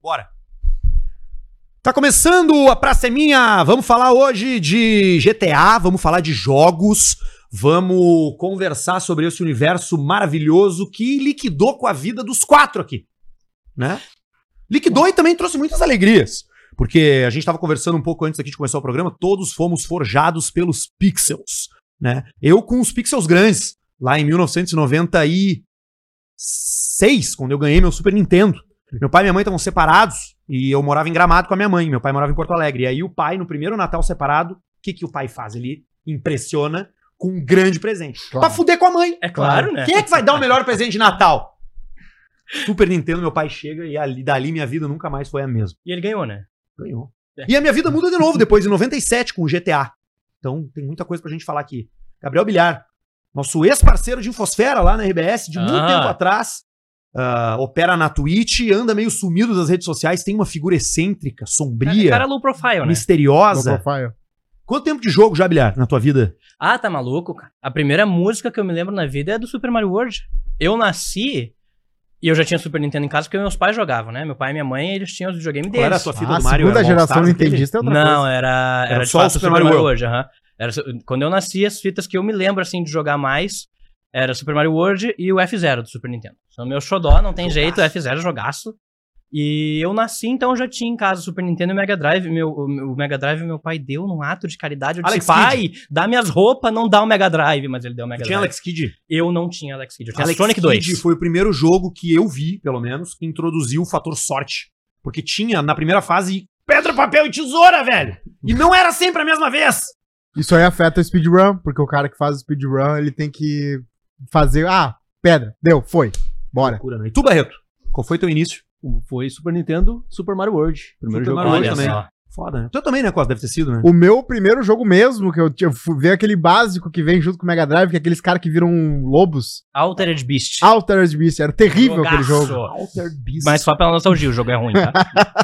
Bora. Tá começando a Praça é Minha. Vamos falar hoje de GTA, vamos falar de jogos, vamos conversar sobre esse universo maravilhoso que liquidou com a vida dos quatro aqui, né? Liquidou e também trouxe muitas alegrias, porque a gente tava conversando um pouco antes aqui de começar o programa, todos fomos forjados pelos pixels, né? Eu com os pixels grandes, lá em 1996, quando eu ganhei meu Super Nintendo. Meu pai e minha mãe estavam separados e eu morava em Gramado com a minha mãe. Meu pai morava em Porto Alegre. E aí o pai, no primeiro Natal separado, o que, que o pai faz? Ele impressiona com um grande presente. Claro. Pra fuder com a mãe. É claro, né? Quem é que vai dar o melhor presente de Natal? Super Nintendo, meu pai chega e ali, dali minha vida nunca mais foi a mesma. E ele ganhou, né? Ganhou. É. E a minha vida muda de novo depois, em 97, com o GTA. Então tem muita coisa pra gente falar aqui. Gabriel Bilhar, nosso ex-parceiro de Infosfera lá na RBS, de muito Ah. tempo atrás. Ah, opera na Twitch, anda meio sumido das redes sociais, tem uma figura excêntrica, É sombria, cara low profile, né? misteriosa. Profile. Quanto tempo de jogo já, Bilhar, na tua vida? Ah, tá maluco, cara. A primeira música que eu me lembro na vida é do Super Mario World. Eu nasci e eu já tinha Super Nintendo em casa porque meus pais jogavam, né? Meu pai e minha mãe, eles tinham os videogames Qual era a deles. tua fita Ah, do Mario? segunda Era o geração nintendista é outra Não, coisa. era, era, Era só o fato Super Mario World. aham. Era, su- quando eu nasci, as fitas que eu me lembro, assim, de jogar mais era Super Mario World e o F0 do Super Nintendo. São meu xodó, não tem jeito, F0 jogaço. E eu nasci, então eu já tinha em casa o Super Nintendo e o Mega Drive. Meu, o, Mega Drive meu pai deu num ato de caridade. Eu disse, Alex pai, dá minhas roupas, não dá o Mega Drive. Mas ele deu o Mega Tinha Drive. Alex Kidd? Eu não tinha Alex Kidd, eu tinha Alex Sonic Kidd 2. foi o primeiro jogo que eu vi, pelo menos, que introduziu o fator sorte. Porque tinha, na primeira fase, pedra, papel e tesoura, velho! E não era sempre a mesma vez! Isso aí afeta o speedrun, porque o cara que faz o speedrun, ele tem que fazer. Ah, pedra, deu, foi. Bora. Loucura, né? E tu, Barreto? Qual foi teu início? Foi Super Nintendo, Super Mario World. Primeiro Super jogo. Mario World também. só. Foda, né? Tu também, né, Costa? Deve ter sido, né? O meu primeiro jogo mesmo, que eu, tinha- eu fui ver aquele básico que vem junto com o Mega Drive, que é aqueles caras que viram lobos. Altered Beast. Altered Beast. Era terrível aquele Jogaço. jogo. Altered Beast. Mas só pela nostalgia, o jogo é ruim, tá?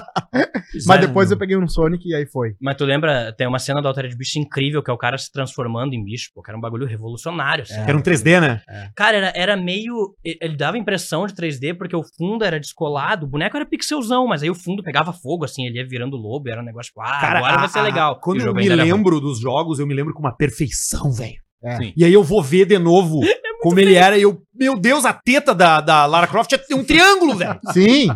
Mas depois eu peguei um Sonic e aí foi. Mas tu lembra, tem uma cena do Altered Beast incrível, que é o cara se transformando em bicho, pô, que era um bagulho revolucionário, assim. Que era um 3D, né? Cara, era, era meio. Ele dava impressão de 3D porque o fundo era descolado, o boneco era pixelzão, mas aí o fundo pegava fogo, assim, ele ia virando lobo, era um negócio, tipo, ah, agora vai ser a- legal. Quando o eu me lembro dos jogos, eu me lembro com uma perfeição, velho. É. E aí eu vou ver de novo como ele era e eu... Meu Deus, a teta da, da Lara Croft é um triângulo, velho. Sim!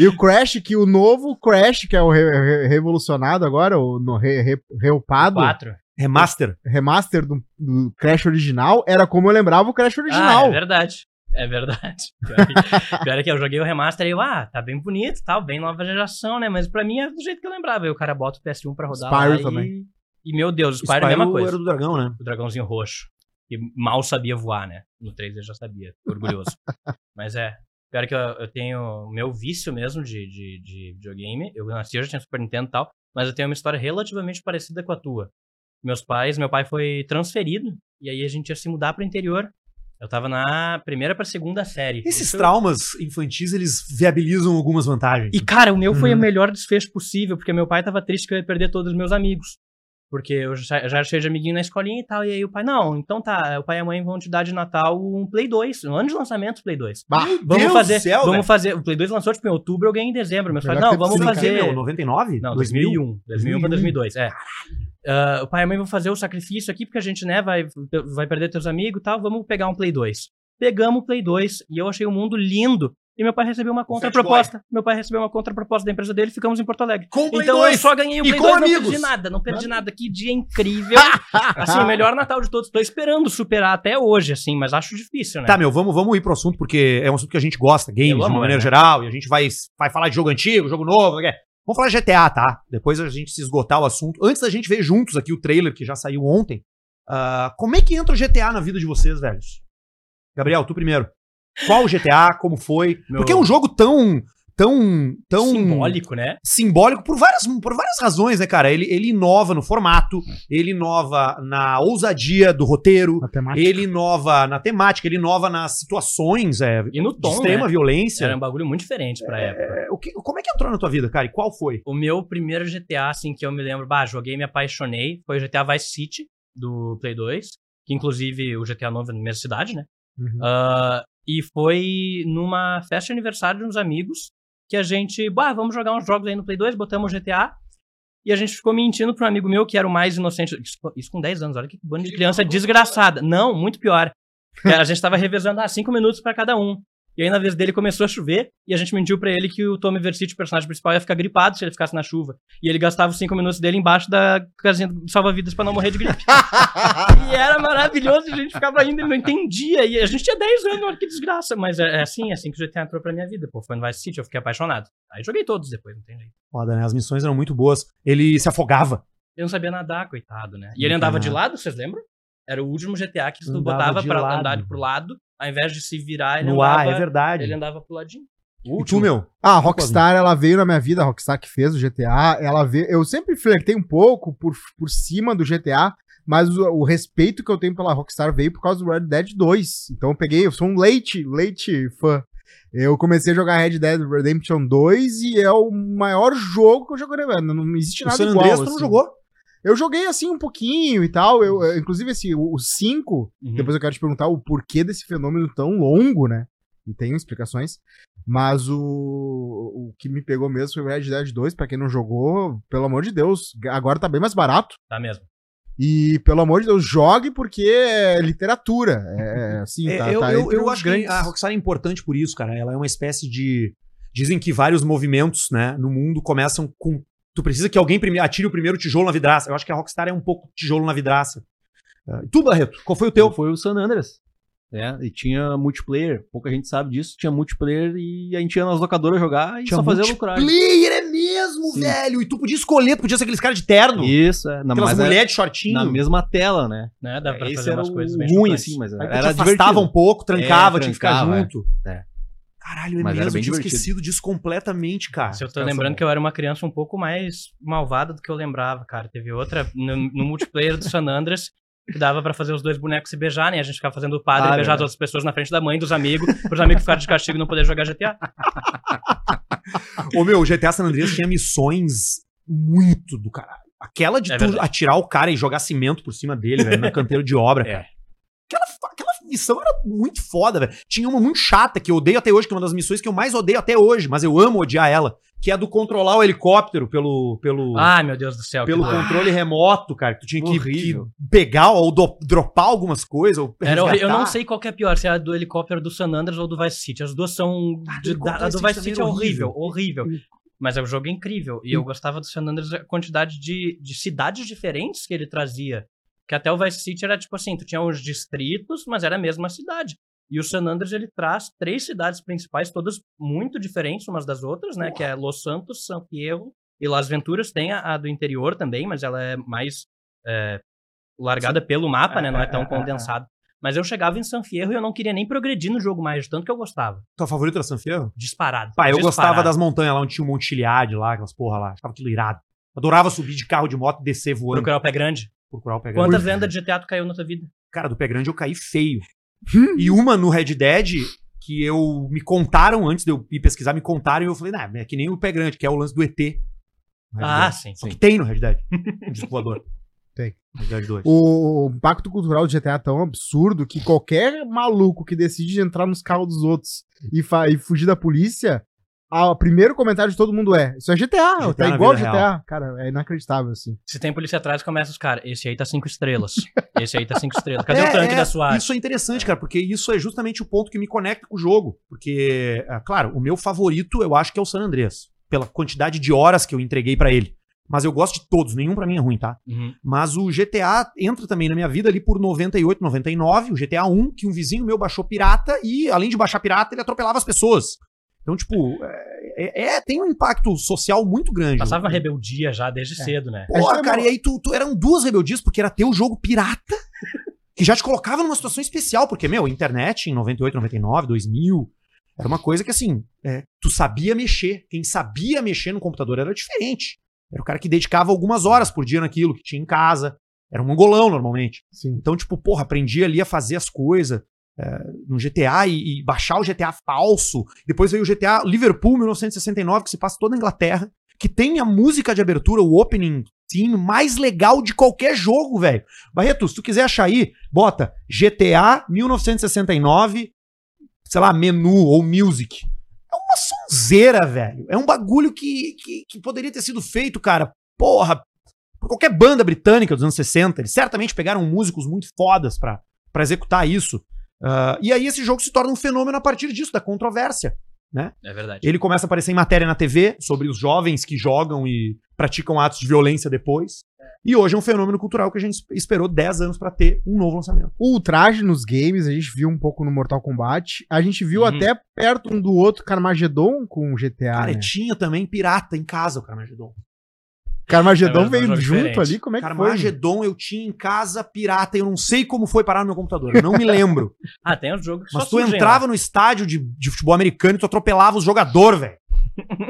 E o Crash, que o novo Crash, que é o re- re- revolucionado agora, o no, re, re, reupado, Quatro. Remaster. remaster do, do Crash original, era como eu lembrava o Crash Ah, original. é verdade. É verdade. Pior que, pior é que eu joguei o remaster e eu, ah, tá bem bonito, tal, bem nova geração, né? Mas pra mim é do jeito que eu lembrava. Aí o cara bota o PS1 pra rodar Spyro lá e... também. E, meu Deus, o Spyro, é a mesma coisa. era do dragão, né? O dragãozinho roxo. E mal sabia voar, né? No 3 ele já sabia. Orgulhoso. Mas é. Pior que eu, eu tenho o meu vício mesmo de, de, de videogame. Eu nasci, eu já tinha Super Nintendo e tal. Mas eu tenho uma história relativamente parecida com a tua. Meus pais, meu pai foi transferido. E aí a gente ia se mudar pro interior. Eu tava na primeira pra segunda série. Esses Isso- traumas infantis, eles viabilizam algumas vantagens. e, cara, o meu foi Uhum. o melhor desfecho possível, porque meu pai tava triste que eu ia perder todos os meus amigos. Porque eu já, já era cheio de amiguinho na escolinha e tal. E aí o pai, não, então tá, o pai e a mãe vão te dar de Natal um Play 2, um ano de lançamento do Play 2. Bah, Vamos Deus fazer, céu, vamos fazer. O Play 2 lançou tipo em outubro, eu ganhei em dezembro. Meus pais, não, que vamos fazer. meu, 99? Não, 2000? 2001. 2001 pra 2002, é. Ah, o pai e a mãe vão fazer o sacrifício aqui, porque a gente, né, vai, vai perder teus amigos e tal, vamos pegar um Play 2. Pegamos o Play 2 e eu achei o mundo lindo. E meu pai recebeu uma contraproposta. Meu pai recebeu uma contraproposta da empresa dele e ficamos em Porto Alegre. Com então 2. eu só ganhei o E Play com 2, não amigos. perdi nada, não perdi nada. Que dia incrível. assim, o melhor Natal de todos. Tô esperando superar até hoje, assim, mas acho difícil, né? Tá, meu, vamos, vamos ir pro assunto, porque é um assunto que a gente gosta, games, Pelo de uma maneira né? geral, e a gente vai, vai falar de jogo antigo, jogo novo, é. Vamos falar GTA, tá? Depois a gente se esgotar o assunto. Antes da gente ver juntos aqui o trailer que já saiu ontem, ah, como é que entra o GTA na vida de vocês, velhos? Gabriel, tu primeiro. Qual o GTA, como foi? Meu- Porque é um jogo tão, tão, tão Simbólico, né? simbólico por várias, por várias razões, né, cara? Ele, ele inova no formato, ele inova na ousadia do roteiro, ele inova na temática, ele inova nas situações é, E no de tom, extrema né? violência. Era um bagulho muito diferente pra época. É, o que, como é que entrou na tua vida, cara? E qual foi? O meu primeiro GTA, assim, que eu me lembro, bah, joguei me apaixonei, foi o GTA Vice City, do Play 2, que inclusive o GTA novo é na mesma cidade, né? Uhum. Ah, e foi numa festa de aniversário de uns amigos, que a gente, bah, vamos jogar uns jogos aí no Play 2, botamos GTA. E a gente ficou mentindo pra um amigo meu que era o mais inocente. Isso, isso com 10 anos, olha que bando de criança desgraçada. Não, muito pior. A gente tava revezando ah, 5 minutos pra cada um. E aí, na vez dele, começou a chover, e a gente mentiu pra ele que o Tommy Versetti, o personagem principal, ia ficar gripado se ele ficasse na chuva. E ele gastava os 5 minutos dele embaixo da casinha do salva-vidas pra não morrer de gripe. e era maravilhoso, e a gente ficava indo, ele não entendia. E a gente tinha 10 anos, olha que desgraça. Mas é, é assim, é assim que o GTA entrou pra minha vida. Pô, foi no Vice City, eu fiquei apaixonado. Aí joguei todos depois, não tem jeito. Foda, né? As missões eram muito boas. Ele se afogava. Eu não sabia nadar, coitado, né? E ele andava de lado, vocês lembram? Era o último GTA que tu Andava botava pra lado. andar pro lado, ao invés de se virar, ele no andava, ar, é verdade. ele andava pro ladinho. E tu, meu? Ah, a Rockstar, ela veio na minha vida, a Rockstar que fez o GTA, ela veio, eu sempre flertei um pouco por, por cima do GTA, mas o, o respeito que eu tenho pela Rockstar veio por causa do Red Dead 2. Então eu peguei, eu sou um leite, leite fã. Eu comecei a jogar Red Dead Redemption 2 e é o maior jogo que eu joguei. Não, não existe O nada San igual. Andreas tu não assim. jogou? Eu joguei assim um pouquinho e tal. Eu, eu- inclusive, esse, o 5, Uhum. depois eu quero te perguntar o porquê desse fenômeno tão longo, né? E tem explicações. Mas o, o que me pegou mesmo foi o Red Dead 2. Pra quem não jogou, pelo amor de Deus, agora tá bem mais barato. Tá mesmo. E pelo amor de Deus, jogue porque é literatura. É assim, tá, eu tá eu, eu acho que grandes- a Rockstar é importante por isso, cara. Ela é uma espécie de. Dizem que vários movimentos, né, no mundo começam com. Tu precisa que alguém prime- atire o primeiro tijolo na vidraça. Eu acho que a Rockstar é um pouco tijolo na vidraça. Ah, E tu, Barreto, qual foi o teu? Foi o San Andreas. É, e tinha multiplayer, pouca gente sabe disso, tinha multiplayer e a gente ia nas locadoras jogar e Tinha só fazia lucragem. multiplayer, é mesmo, Sim. velho. E tu podia escolher, tu podia ser aqueles caras de terno. Isso, é. Na, aquelas é mulheres de shortinho. na mesma tela, né? Né? Dava pra Esse fazer era umas coisas bem ruim, assim, mas era, era afastava divertido. um pouco, trancava, É, tinha que ficar trancava, junto. É. Caralho, é Mas mesmo, eu tinha divertido. esquecido disso completamente, cara. Se eu tô lembrando que eu era uma criança um pouco mais malvada do que eu lembrava, cara. Teve outra no, no multiplayer do San Andreas que dava pra fazer os dois bonecos se beijarem. A gente ficava fazendo o padre Ah, e beijar as outras pessoas na frente da mãe, dos amigos, pros amigos ficarem de castigo e não poder jogar GTA. Ô meu, o GTA San Andreas tinha missões muito do caralho. Aquela de É tu verdade. atirar o cara e jogar cimento por cima dele, velho, na canteiro de obra, É. cara. Aquela, missão era muito foda, velho. Tinha uma muito chata que eu odeio até hoje, que é uma das missões que eu mais odeio até hoje, mas eu amo odiar ela, que é a do controlar o helicóptero pelo pelo Ai, meu Deus do céu. pelo controle remoto, cara. que Tu tinha que, que pegar ou do- dropar algumas coisas. Ou Era eu não sei qual que é pior, se é a do helicóptero do San Andreas ou do Vice City. As duas são. Ah, de- da- a do Vice City é horrível. horrível. Mas é um jogo incrível. E eu gostava do San Andreas, a quantidade de, de cidades diferentes que ele trazia. Que até o Vice City era tipo assim: tu tinha os distritos, mas era a mesma cidade. E o San Andreas ele traz três cidades principais, todas muito diferentes umas das outras, né? Que é Los Santos, San Fierro e Las Venturas. Tem a, a do interior também, mas ela é mais é, largada pelo mapa, né? Não é tão condensado. Mas eu chegava em San Fierro e eu não queria nem progredir no jogo mais, de tanto que eu gostava. Tua favorita era San Fierro? Disparado. Pá, eu Disparado. gostava das montanhas lá onde tinha um monte de Chiliade lá, aquelas porra lá. Achava aquilo irado. Adorava subir de carro de moto e descer voando. Procurar o pé grande. Procurar o pé grande. Quantas vendas de GTA tu caiu na tua vida? Cara, do pé grande eu caí feio. e uma no Red Dead que eu me contaram antes de eu ir pesquisar, me contaram e eu falei, nah, é que nem o pé grande, que é o lance do ET. Ah, Dead. sim. Só que tem no Red Dead. Um disco voador. Tem. Red Dead 2. O impacto cultural do GTA é tão absurdo que qualquer maluco que decide entrar nos carros dos outros e, e fugir da polícia, a- o primeiro comentário de todo mundo é: Isso é GTA, GTA tá igual GTA. Cara, é inacreditável, assim. Se tem polícia atrás, começa os caras. Esse aí tá cinco estrelas. Esse aí tá cinco estrelas. Cadê É, o tanque é, da SWAT? Isso é interessante, cara, porque isso é justamente o ponto que me conecta com o jogo. Porque, é, claro, o meu favorito eu acho que é o San Andreas, pela quantidade de horas que eu entreguei pra ele. Mas eu gosto de todos, nenhum pra mim é ruim, tá? Uhum. Mas o GTA entra também na minha vida ali por 98, 99, o GTA 1, que um vizinho meu baixou pirata e, além de baixar pirata, ele atropelava as pessoas. Então, tipo, é, é- é- tem um impacto social muito grande. Passava rebeldia já desde cedo, né? Porra, cara, e aí tu, tu- eram duas rebeldias, porque era ter o jogo pirata, que já te colocava numa situação especial, porque, meu, a internet em 98, 99, 2000, era uma coisa que, assim, é, tu sabia mexer. Quem sabia mexer no computador era diferente. Era o cara que dedicava algumas horas por dia naquilo, que tinha em casa. Era um mongolão, normalmente. Sim. Então, tipo, porra, aprendi ali a fazer as coisas é, no GTA e, e baixar o GTA falso. Depois veio o GTA Liverpool 1969, que se passa toda a Inglaterra, que tem a música de abertura, o opening theme mais legal de qualquer jogo, velho. Barreto, se tu quiser achar aí, bota GTA 1969, sei lá, menu ou music. É uma sonzeira, velho. É um bagulho que, que, que poderia ter sido feito, cara, porra, por qualquer banda britânica dos anos 60. Eles certamente pegaram músicos muito fodas pra, pra executar isso. Ah, e aí esse jogo se torna um fenômeno a partir disso, da controvérsia. É verdade. Ele começa a aparecer em matéria na TV sobre os jovens que jogam e praticam atos de violência depois. E hoje é um fenômeno cultural que a gente esperou 10 anos pra ter um novo lançamento. O ultraje nos games, a gente viu um pouco no Mortal Kombat. A gente viu Uhum. até perto um do outro Carmageddon com o GTA. Cara, né? tinha também pirata em casa o Carmageddon. Carmageddon É, mas veio junto diferentes. ali, como é que foi? Carmageddon eu tinha em casa pirata e eu não sei como foi parar no meu computador. Eu não me lembro. Ah, tem os jogos que Mas só tu surgem entrava lá. no estádio de, de futebol americano e tu atropelava os jogadores, velho.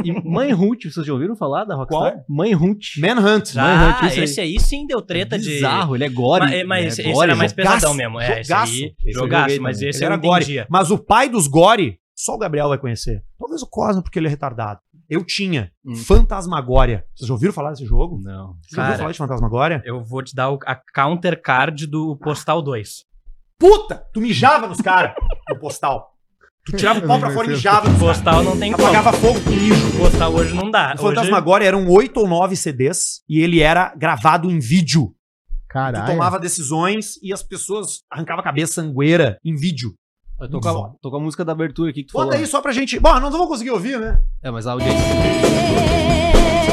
E Manhunt, vocês já ouviram falar da Rockstar? Qual? Manhunt. Manhunt. Já, Manhunt, isso aí. esse aí sim deu treta de... Bizarro, ele é gore. Mas, mas é esse, esse gore, era mais jogaço, pesadão mesmo. É, esse jogaço. aí, Esse eu jogaço, joguei mas esse era gore. Mas o pai dos gore, só o Gabriel vai conhecer. Talvez o Cosmo, porque ele é retardado. Eu tinha Hum. Fantasmagória. Vocês já ouviram falar desse jogo? Não. Ouviram Cara, falar de Fantasmagória? Eu vou te dar o, a counter card do Postal 2. Puta! Tu mijava nos caras no postal. Tu tirava o pau pra fora e mijava nos caras. Postal não tem como. Apagava fogo com mijo. Postal hoje não dá. O Fantasmagória eram oito ou nove CDs e ele era gravado em vídeo. Tu Caralho. tomava decisões e as pessoas arrancavam a cabeça sangueira em vídeo. Eu tô, com a, tô com a música da abertura aqui que tu Bota falou. aí só pra gente. Bom, não vamos conseguir ouvir, né? É, mas a audiência.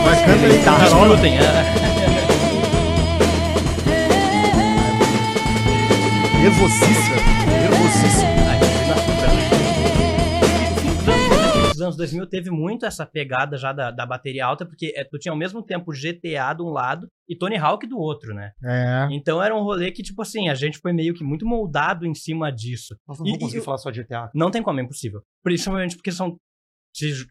Mas canta aí, tá. Escutem. é. Nervosíssima. Nervosíssima. Anos 2000 teve muito essa pegada já da, da bateria alta, porque é, tu tinha ao mesmo tempo GTA de um lado e Tony Hawk do outro, né? É. Então era um rolê que, tipo assim, a gente foi meio que muito moldado em cima disso. Nós não E- vamos conseguir e- falar só de GTA. Não tem como, é impossível. Principalmente porque são.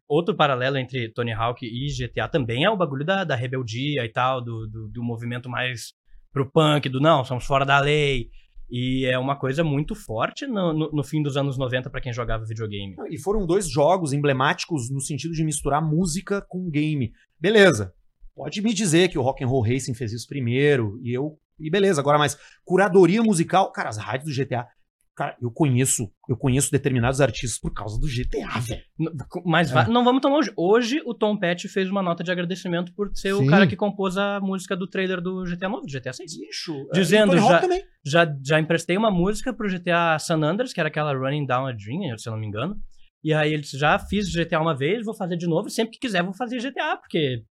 Outro paralelo entre Tony Hawk e GTA também é o bagulho da, da rebeldia e tal, do, do, do movimento mais pro punk, do não, somos fora da lei. E é uma coisa muito forte no, no, no fim dos anos 90 pra quem jogava videogame. E foram dois jogos emblemáticos no sentido de misturar música com game. Beleza. Pode me dizer que o Rock and Roll Racing fez isso primeiro e eu e beleza. Agora, mas curadoria musical, cara, as rádios do GTA, cara, eu conheço, eu conheço determinados artistas por causa do GTA, velho. Mas É. não vamos tão longe. Hoje o Tom Petty fez uma nota de agradecimento por ser Sim. o cara que compôs a música do trailer do GTA novo, do GTA 6. Bicho, Dizendo já- já, já emprestei uma música pro GTA San Andreas, que era aquela Running Down a Dream, se eu não me engano. E aí eles já fiz GTA uma vez, vou fazer de novo, sempre que quiser vou fazer GTA, porque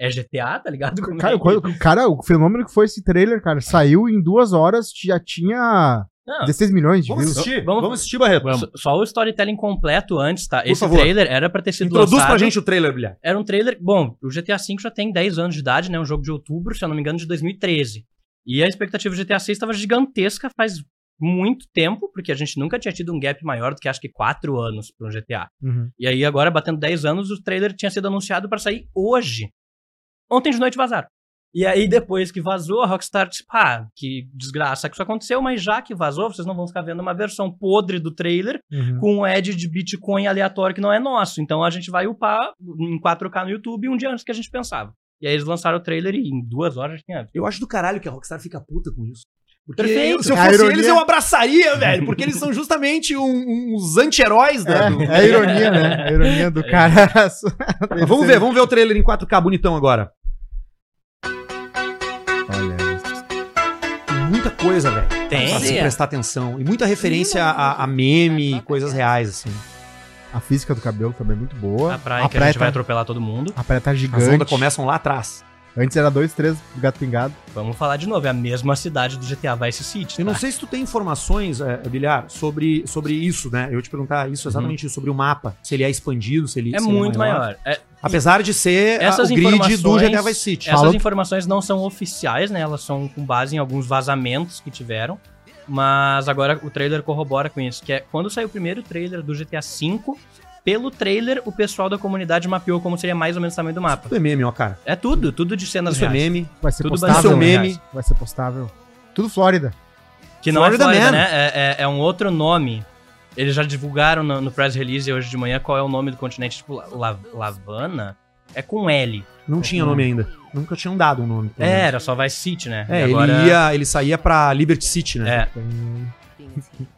é GTA, tá ligado? Como Cara, é cara, o fenômeno que foi esse trailer, cara, saiu em duas horas, já tinha Não, 16 milhões de Vamos views. assistir, Vamos- vamos, assistir, Barreto. só- Só o storytelling completo antes, tá? Esse favor. trailer era pra ter sido Introduz lançado. pra gente o trailer, Bilhar. Era um trailer. Bom, o GTA V já tem 10 anos de idade, né? Um jogo de outubro, se eu não me engano, de 2013. E a expectativa do GTA VI estava gigantesca faz muito tempo, porque a gente nunca tinha tido um gap maior do que acho que 4 anos para um GTA. Uhum. E aí, agora, batendo 10 anos, o trailer tinha sido anunciado para sair hoje. Ontem de noite vazaram. E aí, depois que vazou, a Rockstar disse, pá, que desgraça que isso aconteceu, mas já que vazou, vocês não vão ficar vendo uma versão podre do trailer Uhum. com um ad de Bitcoin aleatório que não é nosso. Então a gente vai upar em 4K no YouTube um dia antes que a gente pensava. E aí eles lançaram o trailer e em duas horas tinha. Eu acho do caralho que a Rockstar fica puta com isso. Porque Perfeito. se eu fosse ironia- eles, eu abraçaria, velho. Porque eles são justamente um- uns anti-heróis da. do- É, é a ironia, né? A ironia do cara. Mas Vamos ver, vamos ver o trailer em 4K bonitão agora. Muita coisa, velho. Tem. Pra se prestar atenção. E muita referência a, a meme e coisas reais, assim. A física do cabelo também é muito boa. A praia a que a gente vai tá, atropelar todo mundo. a praia tá As gigante. ondas começam lá atrás. Antes era dois, três gato pingado. Vamos falar de novo, é a mesma cidade do GTA Vice City. Eu não tá? sei se tu tem informações, é, Bilhar, sobre, sobre isso, né? Eu ia te perguntar isso, exatamente isso, sobre o mapa. Se ele é expandido, se ele É se ele muito maior. É, Apesar de ser a- Essas o grid do informações- GTA Vice City. essas Fala- informações não são oficiais, né? Elas são com base em alguns vazamentos que tiveram. Mas agora o trailer corrobora com isso. Que é quando saiu o primeiro trailer do GTA V, pelo trailer o pessoal da comunidade mapeou como seria mais ou menos o tamanho do mapa. Tudo é meme, ó, cara. É tudo, tudo de cenas Isso é reais. meme. Vai ser Tudo postável. Isso é meme. Vai ser postável. Tudo Flórida. Que não Florida é Florida, Man. né? É, é- é um outro nome. Eles já divulgaram no, no press release hoje de manhã qual é o nome do continente, tipo, La- Lavana. É com L. Não tinha nome ainda. Nunca tinham dado um nome. É, era só Vice City, né? É, E ele, agora- ia, ele saía pra Liberty City, né? É, Tem-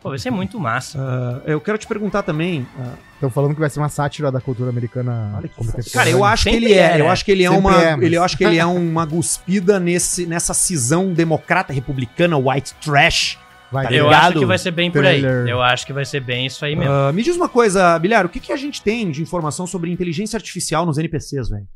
Pô, vai ser muito massa. Ah, eu quero te perguntar também. ah, Estão falando que vai ser uma sátira da cultura americana. Olha que contemporânea. Cara, eu acho que ele é, é, né? eu acho que ele é uma, é, mas- ele, eu acho que ele é uma guspida nesse, nessa cisão democrata republicana white trash. vai tá. Eu ligado? acho que vai ser bem por aí. Trailer. Eu acho que vai ser bem isso aí mesmo. Ah, me diz uma coisa, Bilhar, o que, que a gente tem de informação sobre inteligência artificial nos NPCs, velho?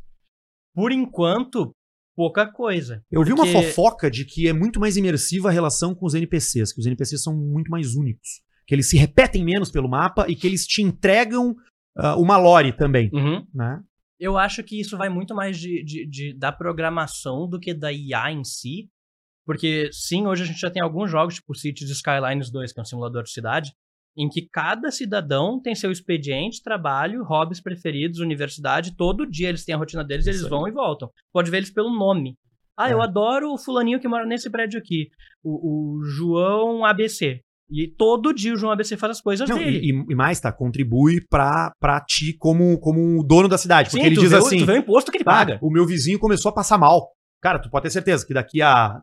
Por enquanto, pouca coisa. Eu vi uma Porque- fofoca de que é muito mais imersiva a relação com os NPCs, que os NPCs são muito mais únicos, que eles se repetem menos pelo mapa e que eles te entregam ah, uma lore também, Uhum. né? Eu acho que isso vai muito mais de, de- de- da programação do que da IA em si. Porque, sim, hoje a gente já tem alguns jogos, tipo Cities Skylines 2, que é um simulador de cidade, em que cada cidadão tem seu expediente, trabalho, hobbies preferidos, universidade. Todo dia eles têm a rotina deles, eles vão e voltam. Pode ver eles pelo nome. Ah, eu É. adoro o fulaninho que mora nesse prédio aqui. O, o João ABC. E todo dia o João ABC faz as coisas Não, dele. e, e- mais, tá? Contribui pra, pra ti como, como dono da cidade. Porque Sim, ele tu diz vê assim: Tu vê o imposto que ele "Ah, paga. o meu vizinho começou a passar mal. Cara, tu pode ter certeza que daqui a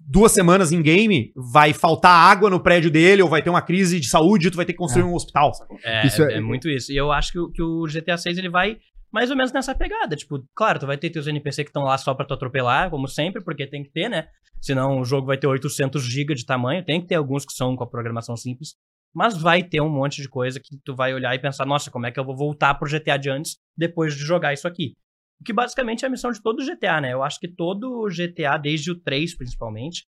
duas semanas em game vai faltar água no prédio dele, ou vai ter uma crise de saúde e tu vai ter que construir um hospital. É, Isso é, é- é muito isso. E eu acho que, o- que o GTA 6 ele vai mais ou menos nessa pegada. Tipo, claro, tu vai ter teus NPC que estão lá só pra tu atropelar, como sempre, porque tem que ter, né? Senão o jogo vai ter 800 GB de tamanho. Tem que ter alguns que são com a programação simples. Mas vai ter um monte de coisa que tu vai olhar e pensar, nossa, como é que eu vou voltar pro GTA de antes depois de jogar isso aqui? O que basicamente é a missão de todo GTA, né? Eu acho que todo GTA, desde o 3 principalmente,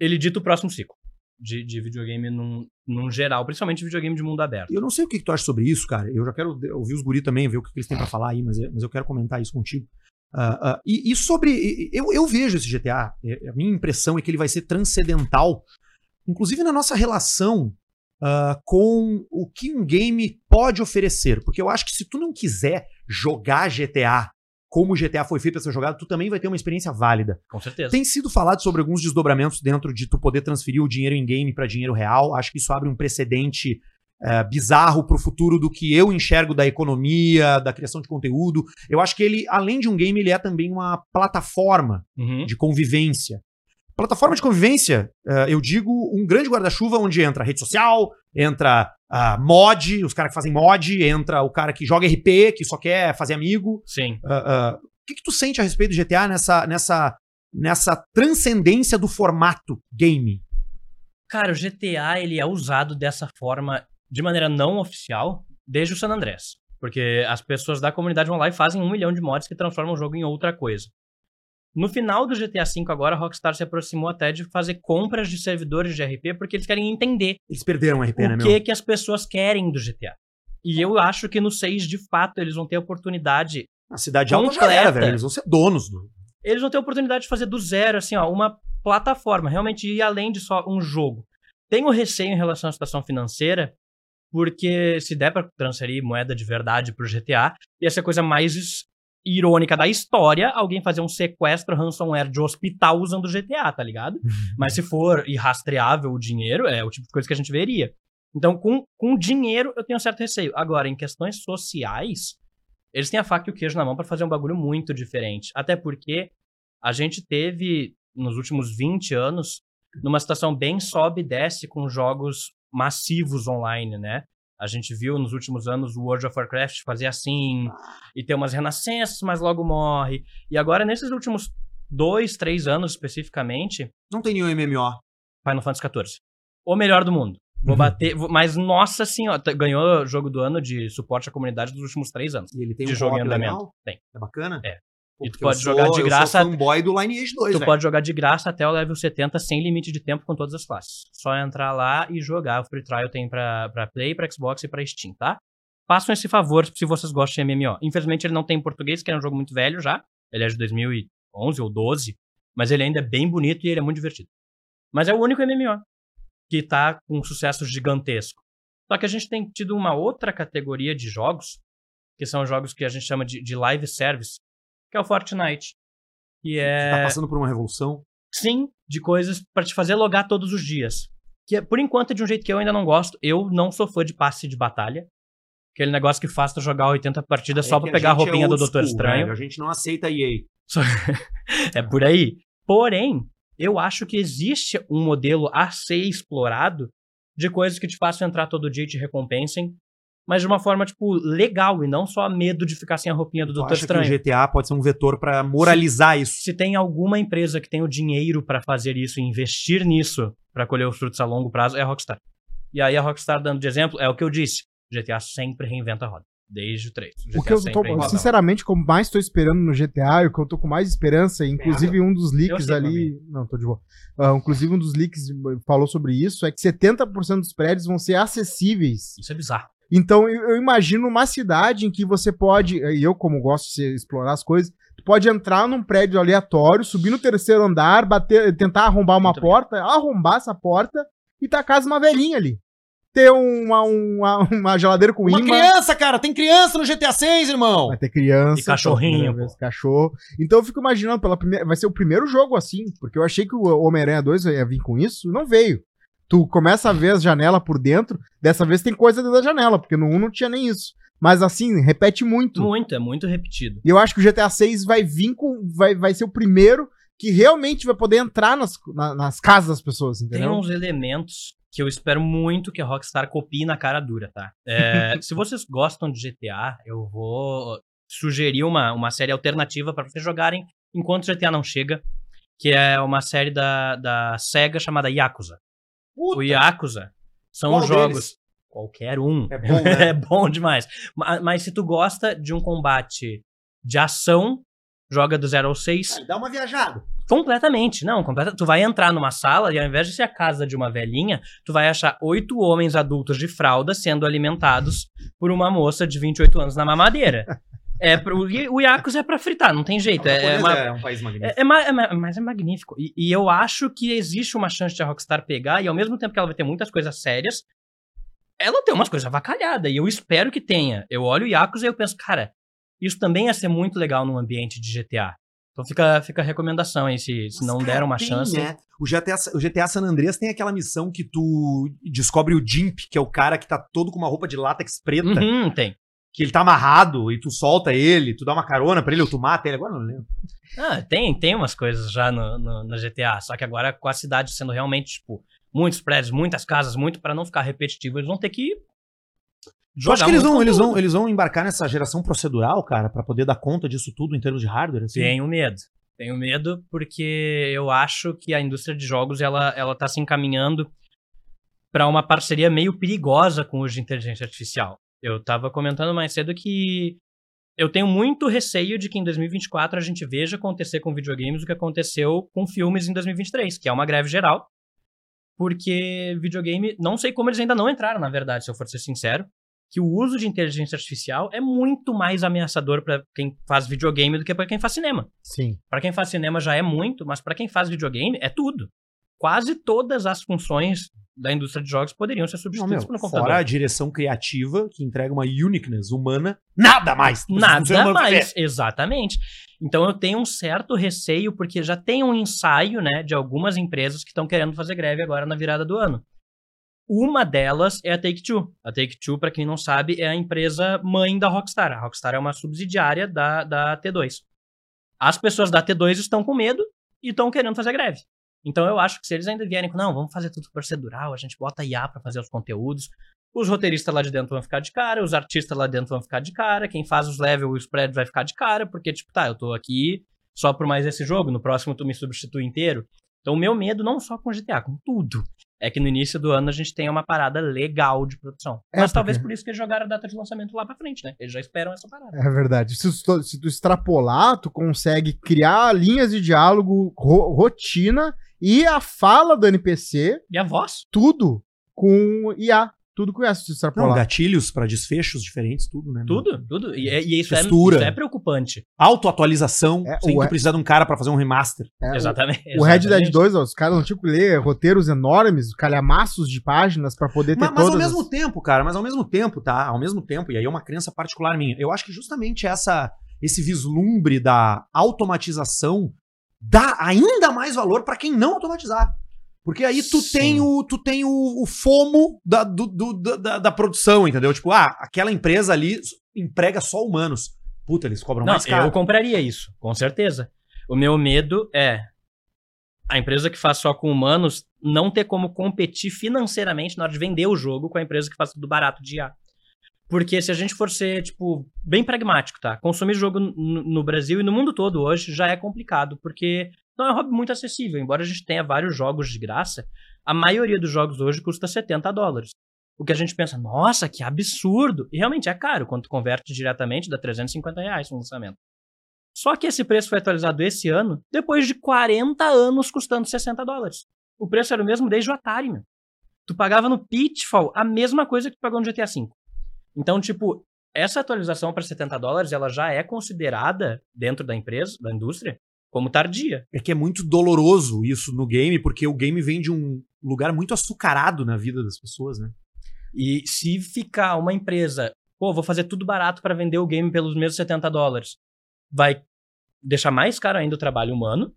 ele dita o próximo ciclo de, de videogame num, num geral, principalmente videogame de mundo aberto. Eu não sei o que, tu acha sobre isso, cara. Eu já quero ouvir os guri também, ver o que, que eles têm pra falar aí, mas, é- mas eu quero comentar isso contigo. Ah, ah, e, e sobre. Eu, eu vejo esse GTA, é- a minha impressão é que ele vai ser transcendental, inclusive na nossa relação ah, com o que um game pode oferecer. Porque eu acho que se tu não quiser jogar GTA como o GTA foi feito pra ser jogado, tu também vai ter uma experiência válida. Com certeza. Tem sido falado sobre alguns desdobramentos dentro de tu poder transferir o dinheiro em game para dinheiro real. Acho que isso abre um precedente eh, bizarro pro futuro do que eu enxergo da economia, da criação de conteúdo. Eu acho que ele, além de um game, ele é também uma plataforma Uhum. de convivência. Plataforma de convivência, eh, eu digo um grande guarda-chuva onde entra rede social, entra ah, mod, os caras que fazem mod, entra o cara que joga RP, que só quer fazer amigo. Sim. Ah, ah, o que, que tu sente a respeito do GTA nessa, nessa, nessa transcendência do formato game? Cara, o GTA ele é usado dessa forma de maneira não oficial desde o San Andreas. Porque as pessoas da comunidade online fazem um milhão de mods que transformam o jogo em outra coisa. No final do GTA V agora, a Rockstar se aproximou até de fazer compras de servidores de RP porque eles querem entender Eles perderam o RP, né, o meu? que, que as pessoas querem do GTA. E eu acho que no 6, de fato, eles vão ter a oportunidade A cidade alta já completa. era, velho. Eles vão ser donos do. eles vão ter a oportunidade de fazer do zero, assim, ó, uma plataforma, realmente ir além de só um jogo. Tenho receio em relação à situação financeira, porque se der pra transferir moeda de verdade pro GTA, ia ser a coisa mais irônica da história, alguém fazer um sequestro ransomware de hospital usando o GTA, tá ligado? Mas se for irrastreável o dinheiro, é o tipo de coisa que a gente veria. Então, com, com dinheiro, eu tenho um certo receio. Agora, em questões sociais, eles têm a faca e o queijo na mão pra fazer um bagulho muito diferente. Até porque a gente teve, nos últimos 20 anos, numa situação bem sobe e desce com jogos massivos online, né? A gente viu nos últimos anos o World of Warcraft fazer assim, e ter umas renascenças, mas logo morre. E agora, nesses últimos dois, três anos especificamente, Não tem nenhum MMO. Final Fantasy XIV. O melhor do mundo. Vou Uhum. bater. vou- mas, nossa senhora, ganhou jogo do ano de suporte à comunidade dos últimos três anos. E ele tem De um jogo em andamento. legal. Tem. É bacana? É. Pô, E tu pode eu jogar de eu graça- sou fanboy do Lineage 2, tu velho. pode jogar de graça até o level 70 sem limite de tempo com todas as classes. Só entrar lá e jogar. O Free Trial tem pra, pra Play, pra Xbox e pra Steam, tá? Façam esse favor se vocês gostam de MMO. Infelizmente ele não tem em português, que é um jogo muito velho já. Ele é de 2011 ou 12, mas ele ainda é bem bonito e ele é muito divertido. Mas é o único MMO que tá com um sucesso gigantesco. Só que a gente tem tido uma outra categoria de jogos, que são jogos que a gente chama de, de live service, que é o Fortnite. Que é. Tá passando por uma revolução. Sim, de coisas pra te fazer logar todos os dias. Que é, por enquanto é de um jeito que eu ainda não gosto. Eu não sou fã de passe de batalha. Aquele negócio que faz tu jogar 80 partidas só É pra que pegar a gente é roupinha do old Doutor Estranho. velho. A gente não aceita EA. É por aí. Porém, Eu acho que existe um modelo a ser explorado de coisas que te façam entrar todo dia e te recompensem, mas de uma forma, tipo, legal e não só medo de ficar sem a roupinha do Doutor acha que o Estranho. GTA pode ser um vetor pra moralizar isso? Se tem alguma empresa que tem o dinheiro pra fazer isso e investir nisso pra colher os frutos a longo prazo, é a Rockstar. E aí a Rockstar, dando de exemplo, é o que eu disse. GTA sempre reinventa a roda. Desde o 3. O que eu tô, sinceramente, como mais tô esperando no GTA, e o que eu tô com mais esperança, inclusive um dos leaks sei, ali. Não, tô de boa. Ah, inclusive, um dos leaks falou sobre isso, é que 70% dos prédios vão ser acessíveis. Isso é bizarro. Então, eu, imagino uma cidade em que você pode, e eu, como gosto de explorar as coisas, tu pode entrar num prédio aleatório, subir no terceiro andar, bater, tentar arrombar uma Muito bem. porta, arrombar essa porta e tacar uma velhinha ali. Ter uma, uma, uma geladeira com Uma imã. criança, cara! Tem criança no GTA 6, irmão! Vai ter criança. E cachorrinho, vez, Cachorro. Então eu fico imaginando, pela primeira, vai ser o primeiro jogo assim, porque eu achei que o Homem-Aranha 2 ia vir com isso, não veio. Tu começa a ver as janelas por dentro, dessa vez tem coisa dentro da janela, porque no 1 não tinha nem isso. Mas assim, repete muito. Muito, é muito repetido. E eu acho que o GTA 6 vai vir com. Vai, vai ser o primeiro que realmente vai poder entrar nas, na- nas casas das pessoas, Tem entendeu? uns elementos que eu espero muito que a Rockstar copie na cara dura, tá? É, se vocês gostam de GTA, eu vou sugerir uma, uma série alternativa para vocês jogarem enquanto GTA não chega, que é uma série da, da SEGA chamada Yakuza. O Yakuza são Qual os jogos. deles? Qualquer um. É bom, né? é bom demais. Ma- Mas, se tu gosta de um combate de ação, joga do 0 ao 6. Dá uma viajada. Completamente, não, completa. Tu vai entrar numa sala e ao invés de ser a casa de uma velhinha, tu vai achar oito homens adultos de fralda sendo alimentados por uma moça de 28 anos na mamadeira. É pro, e o Yakuza é pra fritar, não tem jeito. É, é uma- é um país magnífico. é, é é ma- mas é magnífico. E, e eu acho que existe uma chance de a Rockstar pegar, e ao mesmo tempo que ela vai ter muitas coisas sérias, ela tem umas coisas avacalhadas. E eu espero que tenha. Eu olho o Yakuza e eu penso, cara, isso também ia ser muito legal num ambiente de GTA. Então fica, fica a recomendação aí, se, se não Mas, der cara, uma tem, chance. né? O, GTA, o GTA San Andreas tem aquela missão que tu descobre o Jimp, que é o cara que tá todo com uma roupa de látex preta, Uhum, tem. Que ele tá amarrado e tu solta ele, tu dá uma carona pra ele ou tu mata ele. Agora eu não lembro. Ah, tem, tem umas coisas já no, no, no GTA, só que agora com a cidade sendo realmente, tipo, muitos prédios, muitas casas, muito pra não ficar repetitivo, eles vão ter que Tu acha que eles vão, eles, vão, eles vão embarcar nessa geração procedural, cara, pra poder dar conta disso tudo em termos de hardware? Assim? Tenho medo. Tenho medo porque eu acho que a indústria de jogos ela, ela tá se encaminhando para uma parceria meio perigosa com o uso de inteligência artificial. Eu tava comentando mais cedo que eu tenho muito receio de que em 2024 a gente veja acontecer com videogames o que aconteceu com filmes em 2023, que é uma greve geral. Porque videogame, não sei como eles ainda não entraram, na verdade, se eu for ser sincero, que o uso de inteligência artificial é muito mais ameaçador para quem faz videogame do que para quem faz cinema. Sim. Pra quem faz cinema já é muito, mas pra quem faz videogame é tudo. Quase todas as funções da indústria de jogos poderiam ser substituídas um computador. fora a direção criativa, que entrega uma uniqueness humana, nada mais. Nada mais, exatamente. Então eu tenho um certo receio, porque já tem um ensaio, né, de algumas empresas que estão querendo fazer greve agora na virada do ano. Uma delas é a Take-Two. A Take-Two, pra quem não sabe, é a empresa mãe da Rockstar. A Rockstar é uma subsidiária da, da T2. As pessoas da T2 estão com medo e estão querendo fazer greve. Então eu acho que se eles ainda vierem com, não, vamos fazer tudo procedural, a gente bota IA pra fazer os conteúdos, os roteiristas lá de dentro vão ficar de cara, os artistas lá dentro vão ficar de cara, quem faz os levels e os prédios vai ficar de cara, porque, tipo, tá, eu tô aqui só por mais esse jogo, no próximo tu me substitui inteiro. Então o meu medo, não só com GTA, com tudo, é que no início do ano a gente tenha uma parada legal de produção. É, Mas porque- talvez por isso que eles jogaram a data de lançamento lá pra frente, né? Eles já esperam essa parada. É verdade. Se tu, se tu extrapolar, tu consegue criar linhas de diálogo, ro- rotina e a fala do NPC, E a voz? tudo com IA. Tudo com IA, se Não, gatilhos pra desfechos diferentes, tudo, né? Tudo, tudo. E, e isso, é, isso é preocupante. Autoatualização, É, sem o- tu precisar de um cara pra fazer um remaster. É, o- exatamente. O Red Dead exatamente. 2, ó, os caras não tinham que ler roteiros enormes, calhamaços de páginas pra poder ter Mas, mas ao todas mesmo as- tempo, cara, mas ao mesmo tempo, tá? Ao mesmo tempo, e aí é uma crença particular minha, eu acho que justamente essa esse vislumbre da automatização dá ainda mais valor pra quem não automatizar. Porque aí tu Sim. tem o tu tem o, o fomo da, do- do- da, da- da produção, entendeu? Tipo, ah, aquela empresa ali emprega só humanos. Puta, eles cobram Não, mais caro. eu compraria isso, com certeza. O meu medo é a empresa que faz só com humanos não ter como competir financeiramente na hora de vender o jogo com a empresa que faz tudo barato de IA. Porque se a gente for ser, tipo, bem pragmático, tá? Consumir jogo no Brasil e no mundo todo hoje já é complicado, porque não é um hobby muito acessível. Embora a gente tenha vários jogos de graça, a maioria dos jogos hoje custa 70 dólares. O que a gente pensa, nossa, que absurdo! E realmente é caro, quando converte diretamente, dá 350 reais no lançamento. Só que esse preço foi atualizado esse ano, depois de 40 anos custando 60 dólares. O preço era o mesmo desde o Atari, meu. Tu pagava no Pitfall a mesma coisa que tu pagou no GTA V. Então, tipo, essa atualização para 70 dólares, ela já é considerada, dentro da empresa, da indústria, como tardia. É que é muito doloroso isso no game, porque o game vem de um lugar muito açucarado na vida das pessoas, né? E se ficar uma empresa, pô, vou fazer tudo barato para vender o game pelos mesmos 70 dólares, vai deixar mais caro ainda o trabalho humano.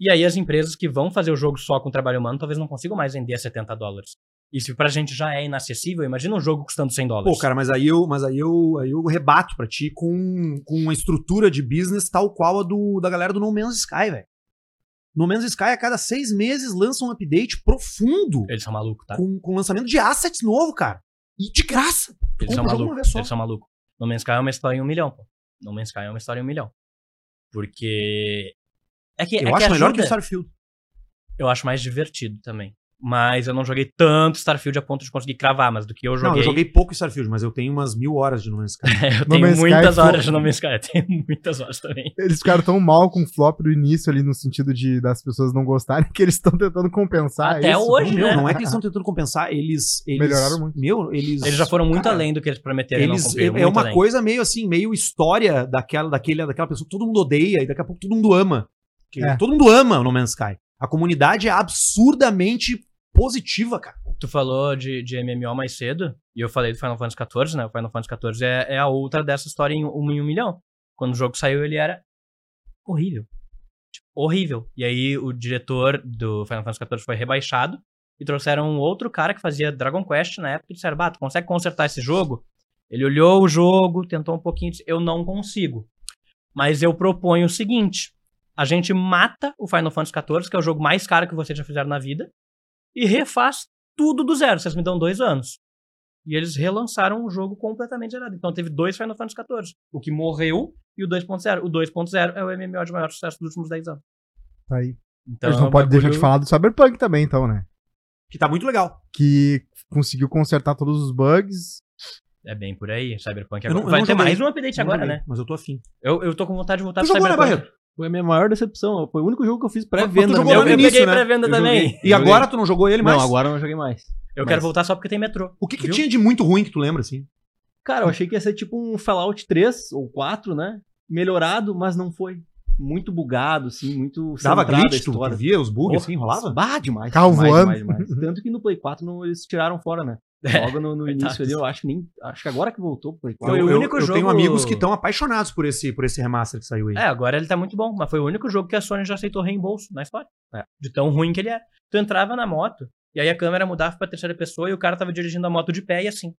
E aí as empresas que vão fazer o jogo só com trabalho humano talvez não consigam mais vender a 70 dólares. Isso pra gente já é inacessível, imagina um jogo custando 100 dólares. Pô, cara, mas aí eu, mas aí eu, aí eu rebato pra ti com, com uma estrutura de business tal qual a do, da galera do No Man's Sky, velho. No Man's Sky, a cada seis meses, lança um update profundo Eles são malucos, tá? com, com lançamento de assets novo, cara. E de graça. Eles são malucos. Eles são malucos. No Man's Sky é uma história em um milhão, pô. No Man's Sky é uma história em um milhão. Porque. É que, Eu é acho que melhor que o Starfield. Eu acho mais divertido também. Mas eu não joguei tanto Starfield a ponto de conseguir cravar, mas do que eu joguei. Não, eu joguei pouco Starfield, mas eu tenho umas mil horas de No Man's Sky. eu No tenho muitas foi- horas de No Man's Sky. Eu tenho muitas horas também. Eles ficaram tão mal com o flop do início ali, no sentido de das pessoas não gostarem, que eles estão tentando compensar Até isso. hoje, Meu, né? não é que eles estão tentando compensar, eles, eles. Melhoraram muito. Meu, eles. Eles já foram muito Cara, além do que eles prometeram. não Eles, é muito uma além. coisa meio assim, meio história daquela, daquele, daquela pessoa que todo mundo odeia e daqui a pouco todo mundo ama. Que É. Todo mundo ama o No Man's Sky. A comunidade é absurdamente positiva, cara. Tu falou de, de MMO mais cedo, e eu falei do Final Fantasy XIV, né? O Final Fantasy XIV é, é a outra dessa história em um, em um milhão. Quando o jogo saiu, ele era horrível. Tipo, horrível. E aí o diretor do Final Fantasy XIV foi rebaixado e trouxeram um outro cara que fazia Dragon Quest na época e disseram, bah, tu consegue consertar esse jogo? Ele olhou o jogo, tentou um pouquinho e disse, eu não consigo. Mas eu proponho o seguinte, a gente mata o Final Fantasy XIV, que é o jogo mais caro que vocês já fizeram na vida, e refaz tudo do zero. Vocês me dão dois anos. E eles relançaram o jogo completamente zerado. Então teve dois Final Fantasy XIV. O que morreu e o 2.0. O 2.0 é o MMO de maior sucesso dos últimos 10 anos. Tá aí. Então, a gente é não um pode deixar de falar do Cyberpunk também, então, né? Que tá muito legal. Que conseguiu consertar todos os bugs. É bem por aí. Cyberpunk Eu agora. não- eu Vai ter mais um update agora, joguei, né? Mas eu tô afim. Eu, eu tô com vontade de voltar Tu pro né, Cyberpunk. Barreto? Foi a minha maior decepção. Foi o único jogo que eu fiz pré-venda. tu na jogou minha Eu, eu início, peguei né? pré-venda também. E agora tu não jogou ele mais? Não, agora eu não joguei mais. Eu Mas- quero voltar só porque tem metrô. O que, que tinha de muito ruim que tu lembra, assim? Cara, eu achei que ia ser tipo um Fallout 3 ou 4, né? Melhorado, mas não foi. Muito bugado, assim, muito. Dava glitch, tu, via os bugs, Porra, assim, rolava? Bah, demais. Carro demais, voando. demais, demais. Tanto que no Play 4 não, eles tiraram fora, né? É, Logo no, no início ali, eu acho que nem. Acho que agora que voltou 4. Foi eu, o eu- único eu jogo- tenho amigos que estão apaixonados por esse, por esse remaster que saiu aí. É, agora ele tá muito bom, mas foi o único jogo que a Sony já aceitou reembolso na história. É. De tão ruim que ele era. Tu entrava na moto, e aí a câmera mudava pra terceira pessoa e o cara tava dirigindo a moto de pé e assim.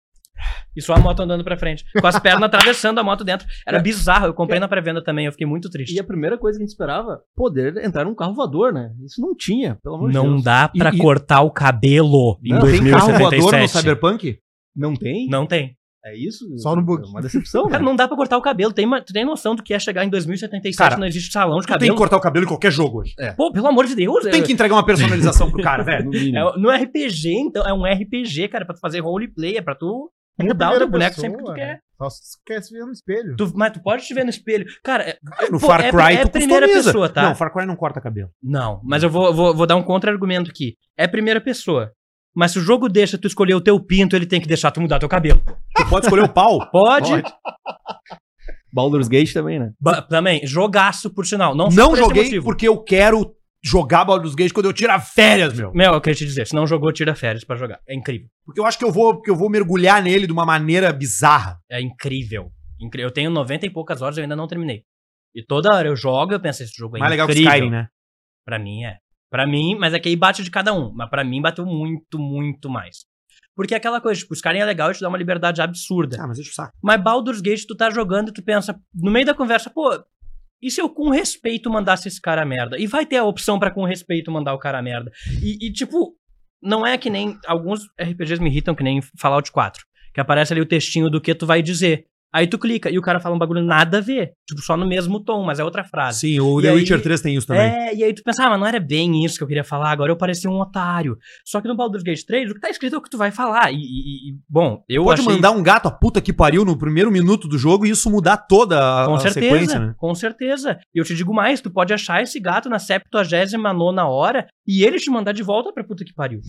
E só a moto andando pra frente. Com as pernas atravessando a moto dentro. Era bizarro. Eu comprei na pré-venda também, eu fiquei muito triste. E a primeira coisa que a gente esperava, poder entrar num carro voador, né? Isso não tinha, pelo amor de Não Deus. dá pra E- e- cortar o cabelo em Não, Tem carro voador no 2077. Cyberpunk? Não tem? Não tem. É isso? Só no bug. É uma decepção, Cara, né? não dá pra cortar o cabelo. Tem, uma- tu tem noção do que é chegar em 2077 Cara, não existe salão de Tu tem cabelo? que cortar o cabelo em qualquer jogo hoje. Pô, pelo amor de Deus. Tu tem é- que entregar uma personalização pro cara, velho. No mínimo. É, no RPG, então, é um RPG, cara, pra tu fazer roleplay, é pra tu É mudar o teu boneco pessoa, sempre que tu quer. Só se tu quer se ver no espelho. Tu- mas tu pode te ver no espelho. Cara, é, No pô, Far é- Cry é tu primeira customiza. pessoa, tá? Não, Far Cry não corta cabelo. Não, mas eu vou, vou, vou dar um contra-argumento aqui. É primeira pessoa. Mas se o jogo deixa tu escolher o teu pinto, ele tem que deixar tu mudar teu cabelo. Tu pode escolher o pau. Pode. Pode. Baldur's Gate também, né? Ba- também, jogaço, por sinal. Não, Não por joguei motivo. porque eu quero jogar Baldur's Gate quando eu tirar férias, meu. Meu, eu queria te dizer, se não jogou, tira férias pra jogar. É incrível. Porque eu acho que eu vou, que eu vou mergulhar nele de uma maneira bizarra. É incrível. Eu tenho 90 e poucas horas e eu ainda não terminei. E toda hora eu jogo, eu penso, esse jogo é Mais legal que incrível. Skyrim, né? Pra mim é. Pra mim, mas é que aí bate de cada um. Mas pra mim bateu muito, muito mais. Porque é aquela coisa, tipo, Skyrim é legal e te dá uma liberdade absurda. Ah, mas deixa o saco. Mas Baldur's Gate, tu tá jogando e tu pensa, no meio da conversa, pô, E se eu com respeito mandasse esse cara merda? E vai ter a opção pra com respeito mandar o cara merda. E, e, tipo, não é que nem. Alguns RPGs me irritam, que nem Fallout 4. Que aparece ali o textinho do que tu vai dizer. Aí tu clica e o cara fala um bagulho nada a ver. Tipo, só no mesmo tom, mas é outra frase. Sim, o E The aí- Witcher 3 tem isso também. É, e aí tu pensa, ah, mas não era bem isso que eu queria falar, agora eu parecia um otário. Só que no Baldur's Gate 3, o que tá escrito é o que tu vai falar. E, e- e- bom, eu Pode achei... mandar um gato a puta que pariu no primeiro minuto do jogo e isso mudar toda a, Com a certeza, sequência, né? com certeza. E eu te digo mais, tu pode achar esse gato na 79 hora e ele te mandar de volta pra puta que pariu.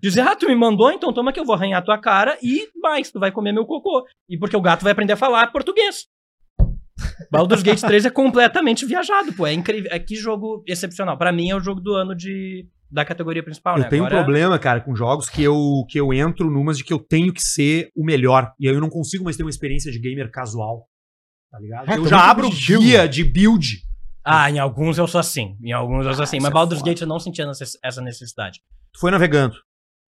Dizer, ah, tu me mandou, então toma que eu vou arranhar tua cara e mais, tu vai comer meu cocô. E porque o gato vai aprender a falar português. Baldur's Gate 3 é completamente viajado, pô. É incrível. É que jogo excepcional. Pra mim é o jogo do ano de, da categoria principal, Eu né? tenho um Agora- problema, cara, com jogos que eu, que eu entro numas de que eu tenho que ser o melhor. E aí eu não consigo mais ter uma experiência de gamer casual. Tá ligado? É, eu já abro competitivo. guia de build. Ah, em alguns eu sou assim. Em alguns eu sou assim. isso Mas é Baldur's foda. Gate eu não sentia essa necessidade. Tu foi navegando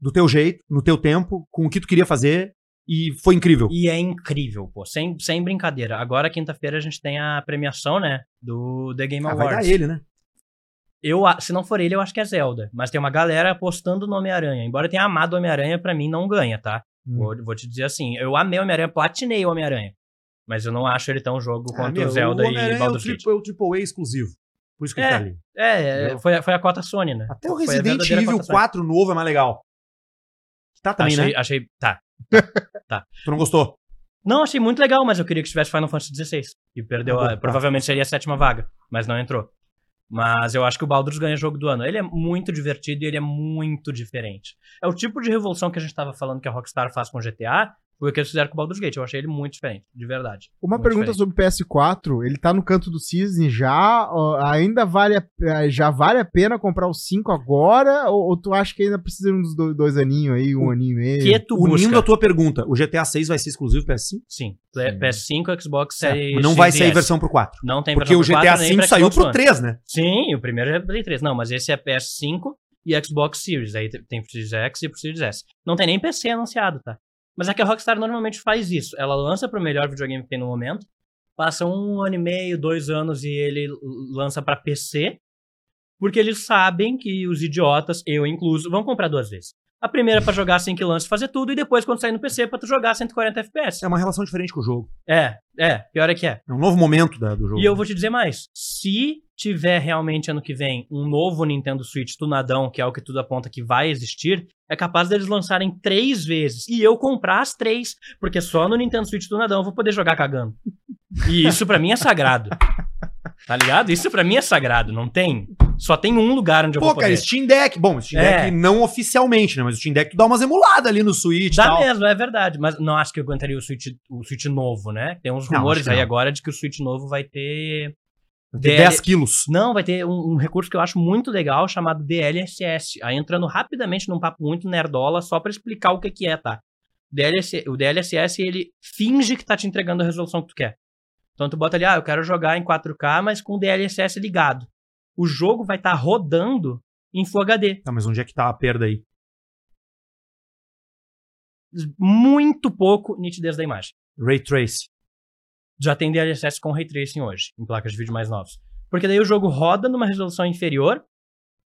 do teu jeito, no teu tempo, com o que tu queria fazer e foi incrível. E é incrível, pô. Sem, sem brincadeira. Agora, quinta-feira, a gente tem a premiação, né? Do The Game Ah, vai Awards. dar ele, né? Eu, se não for ele, eu acho que é Zelda. Mas tem uma galera apostando no Homem-Aranha. Embora eu tenha amado o Homem-Aranha, pra mim não ganha, tá? Hum. Vou, vou te dizer assim. Eu amei o Homem-Aranha, platinei o Homem-Aranha. Mas eu não acho ele tão jogo Ah, quanto meu, o Zelda o e é o Baldur's Gate. é o triple A exclusivo. Por isso que ele É. tá ali. É, foi, a- foi a cota Sony, né? Até o Resident Evil cota Sony. 4 novo é mais legal. Tá também, achei, né? achei. Tá. Tu não gostou? Não, achei muito legal, mas eu queria que tivesse Final Fantasy XVI. E perdeu. Tá bom, a- tá. Provavelmente seria a sétima vaga, mas não entrou. Mas eu acho que o Baldur's ganha jogo do ano. Ele é muito divertido e ele é muito diferente. É o tipo de revolução que a gente tava falando que a Rockstar faz com GTA, o que eles fizeram com o Baldur's Gate. Eu achei ele muito diferente, de verdade. Uma Muito pergunta diferente. sobre o PS4, ele tá no canto do cisne já? Ainda vale a, eh, já vale a pena comprar o 5 agora? Ou, ou tu acha que ainda precisa de uns dois, dois aninhos aí, um aninho e meio? Que tu Unindo busca? a tua pergunta, o GTA 6 vai ser exclusivo PS5? Sim. PS5, Xbox Series Mas não vai sair versão pro 4. Não tem Porque o versão pro GTA 4, nem 5 pra saiu Xbox pro One. 3, né? Sim, o primeiro é Play 3. Não, mas esse é PS5 e Xbox Series. Aí te- tem pro Series X e pro Series S. Não tem nem PC anunciado, tá? Mas é que a Rockstar normalmente faz isso. Ela lança pro melhor videogame que tem no momento, passa um ano e meio, dois anos e ele lança pra PC, porque eles sabem que os idiotas, eu incluso, vão comprar duas vezes. A primeira pra jogar assim que lance fazer tudo, e depois quando sair no PC pra tu jogar 140 FPS. É uma relação diferente com o jogo. É, é, pior é que é. É um novo momento da- do jogo. E eu vou te dizer mais. Se tiver realmente ano que vem um novo Nintendo Switch tunadão, que é o que tudo aponta que vai existir, é capaz deles lançarem três vezes. E eu comprar as três. Porque só no Nintendo Switch tunadão eu vou poder jogar cagando. E isso pra mim é sagrado. Tá ligado? Isso pra mim é sagrado. Não tem. Só tem um lugar onde eu Pô, vou poder. cara, Steam Deck. Bom, Steam É. Deck não oficialmente, né? Mas o Steam Deck tu dá umas emuladas ali no Switch Dá tal. mesmo, é verdade. Mas não acho que eu aguentaria o Switch, o Switch novo, né? Tem uns Não, rumores que aí não. agora de que o Switch novo vai ter DL 10 quilos. Não, vai ter um, um recurso que eu acho muito legal chamado DLSS. Aí entrando rapidamente num papo muito nerdola só pra explicar o que que é, tá? DLS, o DLSS ele finge que tá te entregando a resolução que tu quer. Então tu bota ali, ah, eu quero jogar em 4K, mas com o DLSS ligado. O jogo vai estar rodando em Full HD. Tá, mas onde é que tá a perda aí? Muito pouco nitidez da imagem. Ray Trace. já tem DLSS com Ray Tracing hoje, em placas de vídeo mais novas. Porque daí o jogo roda numa resolução inferior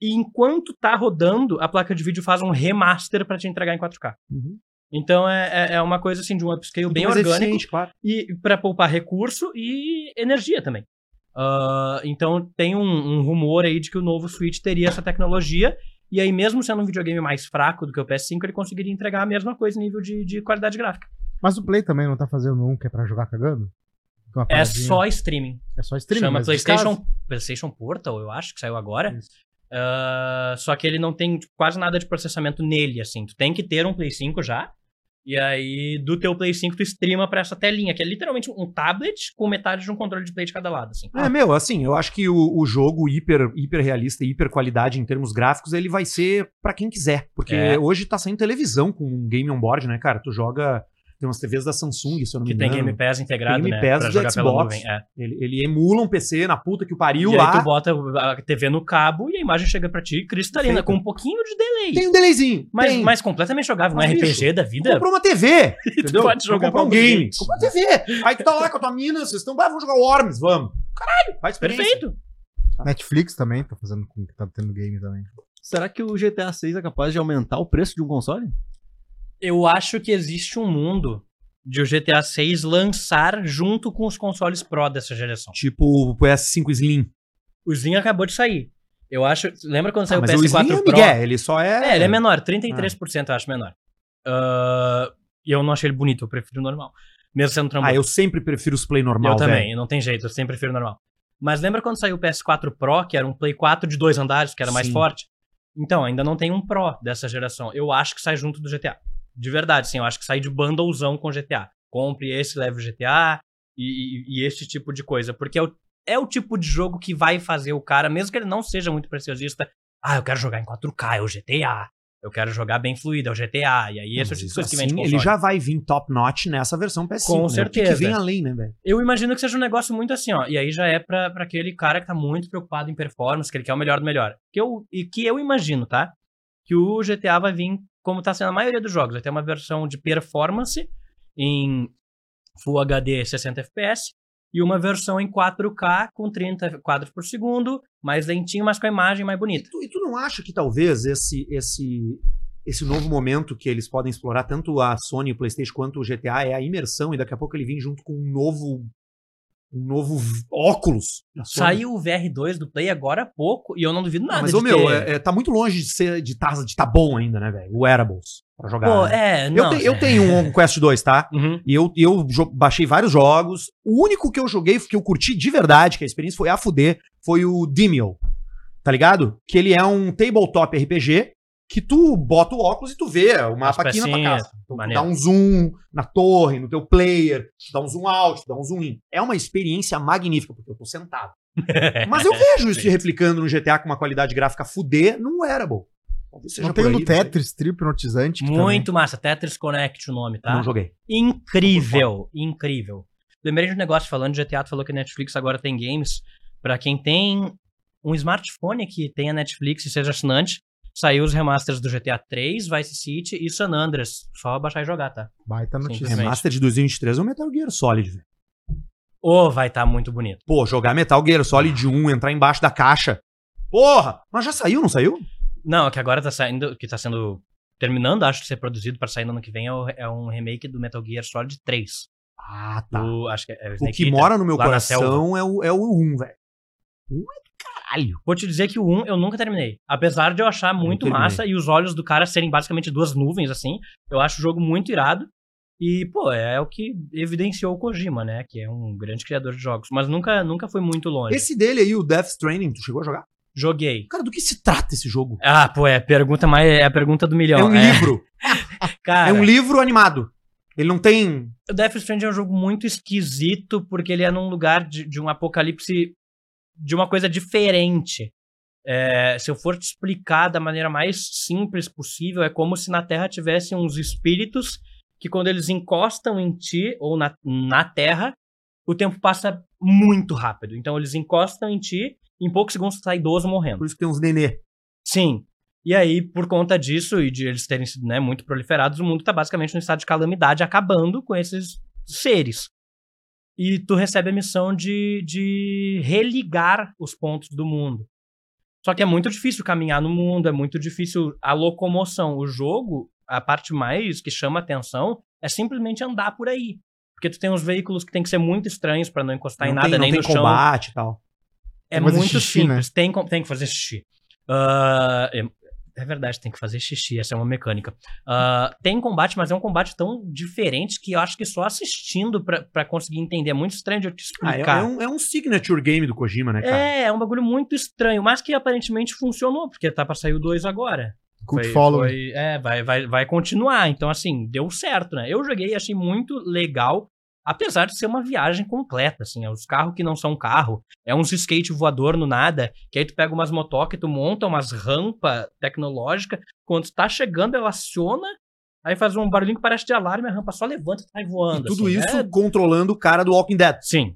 e enquanto tá rodando, a placa de vídeo faz um remaster pra te entregar em 4K. Uhum. Então é, é- é uma coisa assim de um upscale bem orgânico claro. e para poupar recurso e energia também. Ah, então tem um, um rumor aí de que o novo Switch teria essa tecnologia e aí mesmo sendo um videogame mais fraco do que o PS5, ele conseguiria entregar a mesma coisa em nível de, de qualidade gráfica. Mas o Play também não tá fazendo um que é pra jogar cagando? É só streaming. É só streaming. Chama PlayStation. PlayStation Portal, eu acho que saiu agora. Isso. Ah, só que ele não tem quase nada de processamento nele, assim. Tu tem que ter um Play 5 já. E aí, do teu Play 5, tu streama pra essa telinha, que é literalmente um tablet com metade de um controle de Play de cada lado, assim. É, meu, assim, eu acho que o, o jogo hiper, hiper realista e hiper qualidade em termos gráficos, ele vai ser pra quem quiser. Porque É. hoje tá saindo televisão com um game on board, né, cara? Tu joga. Tem umas TVs da Samsung, se eu não me Que tem engano. Game Pass integrado, Game né? Pass pra do jogar pela Xbox. nuvem. É. Ele, ele emula um PC na puta que o pariu E lá. aí tu bota a TV no cabo e a imagem chega pra ti cristalina, Perfeito. com um pouquinho de delay. Tem um delayzinho. mas, tem. mas completamente jogável. Um Mas, RPG bicho, da vida. comprou uma TV, entendeu? pode Tu jogar comprou um game. Comprou uma TV. Aí tu tá lá com a tua mina, vocês estão, ah, vamos jogar Worms, vamos. Caralho, faz experiência. Perfeito. Netflix também tá fazendo com que tá tendo game também. Será que o GTA 6 é capaz de aumentar o preço de um console? Eu acho que existe um mundo de o GTA 6 lançar junto com os consoles Pro dessa geração. Tipo o PS5 Slim. O Slim acabou de sair. Eu acho. Lembra quando Ah, saiu mas o o PS4 Slim é Pro? Miguel, ele só é... É, ele é menor, 33% eu acho menor. Ah, E eu não achei ele bonito, eu prefiro o normal. Mesmo sendo trambolho. Ah, eu sempre prefiro os Play normal, eu também, velho. não tem jeito, eu sempre prefiro o normal. Mas lembra quando saiu o PS4 Pro, que era um Play 4 de dois andares, que era mais Sim. forte? Então, ainda não tem um Pro dessa geração. Eu acho que sai junto do GTA. De verdade, sim, eu acho que sai de bundlezão com GTA. Compre esse, leve o GTA e, e, e esse tipo de coisa. Porque é o, é o tipo de jogo que vai fazer o cara, mesmo que ele não seja muito preciosista, ah, eu quero jogar em 4K, é o GTA. Eu quero jogar bem fluido, é o GTA. E aí, esse tipo de coisa que assim, vende ele console. já vai vir top notch nessa versão PS5. Com né? Certeza. Que vem além, né, velho? Eu imagino que seja um negócio muito assim, ó. E aí já é pra, pra aquele cara que tá muito preocupado em performance, que ele quer o melhor do melhor. Que eu, e que eu imagino, tá? Que o GTA vai vir, como tá sendo a maioria dos jogos, vai ter uma versão de performance em Full HD 60 FPS e uma versão em 4K com 30 quadros por segundo, mais lentinho, mas com a imagem mais bonita. Tu- e tu não acha que talvez esse, esse, esse novo momento que eles podem explorar, tanto a Sony, o PlayStation, quanto o GTA, é a imersão, e daqui a pouco ele vem junto com um novo. Um novo óculos. Saiu o VR2 do Play agora há pouco e eu não duvido nada. Mas, ô meu, ter- é- é, tá muito longe de ser de tá, de tá bom ainda, né, velho? O Wearables. Pra jogar. Pô, né? é, eu, não. te- eu tenho um Quest 2, tá? Uhum. E eu, eu baixei vários jogos. O único que eu joguei, que eu curti de verdade, que a experiência foi a fuder, foi o Demio. Tá ligado? Que ele é um tabletop RPG que tu bota o óculos e tu vê o mapa aqui na tua casa. Então, tu dá um zoom na torre, no teu player, tu dá um zoom out, tu dá um zoom in. É uma experiência magnífica, porque eu tô sentado. Mas eu vejo isso replicando no GTA com uma qualidade gráfica fuder num wearable. Não tem por o do aí, não sei. Tetris tri hipnotizante. que Muito massa. Tetris Connect o nome, tá? Não joguei. Incrível, incrível. Lembrei de um negócio falando de GTA, tu falou que a Netflix agora tem games. Pra quem tem um smartphone que tenha Netflix e seja assinante, saiu os remasters do GTA 3, Vice City e San Andreas. Só baixar e jogar, tá? Baita notícia. Remaster de 2023 é o Metal Gear Solid, velho. Ô, vai tá muito bonito. Pô, jogar Metal Gear Solid 1, entrar embaixo da caixa. Porra! Mas já saiu, não saiu? Não, que agora tá saindo, que tá sendo terminando, acho de ser produzido pra sair no ano que vem, é, o- é um remake do Metal Gear Solid 3. Ah, tá. Do- acho que é, é O Snake que Eater, mora no meu coração é o, é o 1, velho. O 1 é do caralho. Vou te dizer que o 1 eu nunca terminei. Apesar de eu achar muito terminei. massa e os olhos do cara serem basicamente duas nuvens, assim, eu acho o jogo muito irado. E, pô, é o que evidenciou o Kojima, né? Que é um grande criador de jogos. Mas nunca, nunca foi muito longe. Esse dele aí, o Death Stranding, tu chegou a jogar? Joguei. Cara, do que se trata esse jogo? Ah, pô, é a pergunta mais. É a pergunta do milhão. é um livro. Cara, É um livro animado. Ele não tem. o Death Stranding é um jogo muito esquisito porque ele é num lugar de, de um apocalipse de uma coisa diferente. É, se eu for te explicar da maneira mais simples possível, é como se na Terra tivesse uns espíritos que quando eles encostam em ti ou na, na Terra, o tempo passa muito rápido. Então eles encostam em ti, em poucos segundos tu tá idoso morrendo. Por isso que tem uns nenê. Sim. E aí, por conta disso e de eles terem sido né, muito proliferados, o mundo tá basicamente num estado de calamidade, acabando com esses seres. E tu recebe a missão de, de religar os pontos do mundo. Só que é muito difícil caminhar no mundo, é muito difícil a locomoção. O jogo, a parte mais que chama atenção é simplesmente andar por aí. Porque tu tem uns veículos que tem que ser muito estranhos pra não encostar não em nada, tem, nem tem no chão. combate e tal. É Tem muito xixi, né? simples. Tem, com- tem que fazer xixi. Ah, é, verdade, tem que fazer xixi. Essa é uma mecânica. Ah, tem combate, mas é um combate tão diferente que eu acho que só assistindo pra, pra conseguir entender. É muito estranho de eu te Ah, é, explicar. é um, é um signature game do Kojima, né, cara? É, é um bagulho muito estranho, mas que aparentemente funcionou, porque tá pra sair o 2 agora. Cult Foi- Follow. foi- é, vai, vai, vai continuar. Então, assim, deu certo, né? Eu joguei e achei muito legal, apesar de ser uma viagem completa, assim. É os carros que não são carro, é uns skate voador no nada, que aí tu pega umas motocas, tu monta umas rampas tecnológicas, quando tu tá chegando, ela aciona, aí faz um barulhinho que parece de alarme, a rampa só levanta e sai E voando. tudo assim. isso É- controlando o cara do Walking Dead. Sim.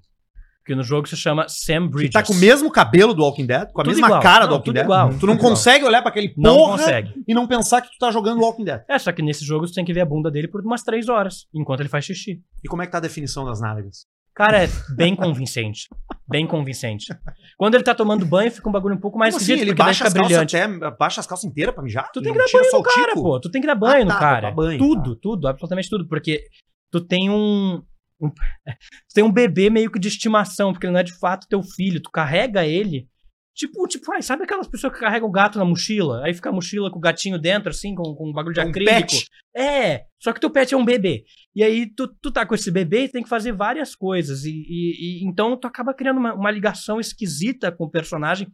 Que no jogo se chama Sam Que Bridges. tá com o mesmo cabelo do Walking Dead, com a Tudo mesma igual. cara do Não, Walking tudo Dead. igual. Tu não Tudo igual. consegue olhar pra aquele Não porra consegue. e não pensar que tu tá jogando Walking Dead. É, só que nesse jogo tu tem que ver a bunda dele por umas três horas, enquanto ele faz xixi. E como é que tá a definição das nádegas? Cara, é bem convincente. bem convincente. Quando ele tá tomando banho, fica um bagulho um pouco mais Como assim? esquisito, Ele baixa as calças brilhante. até, baixa as calças inteiras pra mijar? Tu tem Não que dar banho no cara, tico? pô. Tu tem que dar banho Ah, no tá, cara. dá banho, tudo, tudo, absolutamente tudo. Porque tu tem um, um- Tu tem um bebê meio que de estimação, porque ele não é de fato teu filho. Tu carrega ele. Tipo, tipo, ai, sabe aquelas pessoas que carregam o gato na mochila? Aí fica a mochila com o gatinho dentro, assim, com, com um bagulho de um acrílico. pet. É, só que teu pet é um bebê. E aí tu, tu tá com esse bebê e tem que fazer várias coisas. E, e- e- então tu acaba criando uma, uma ligação esquisita com o personagem,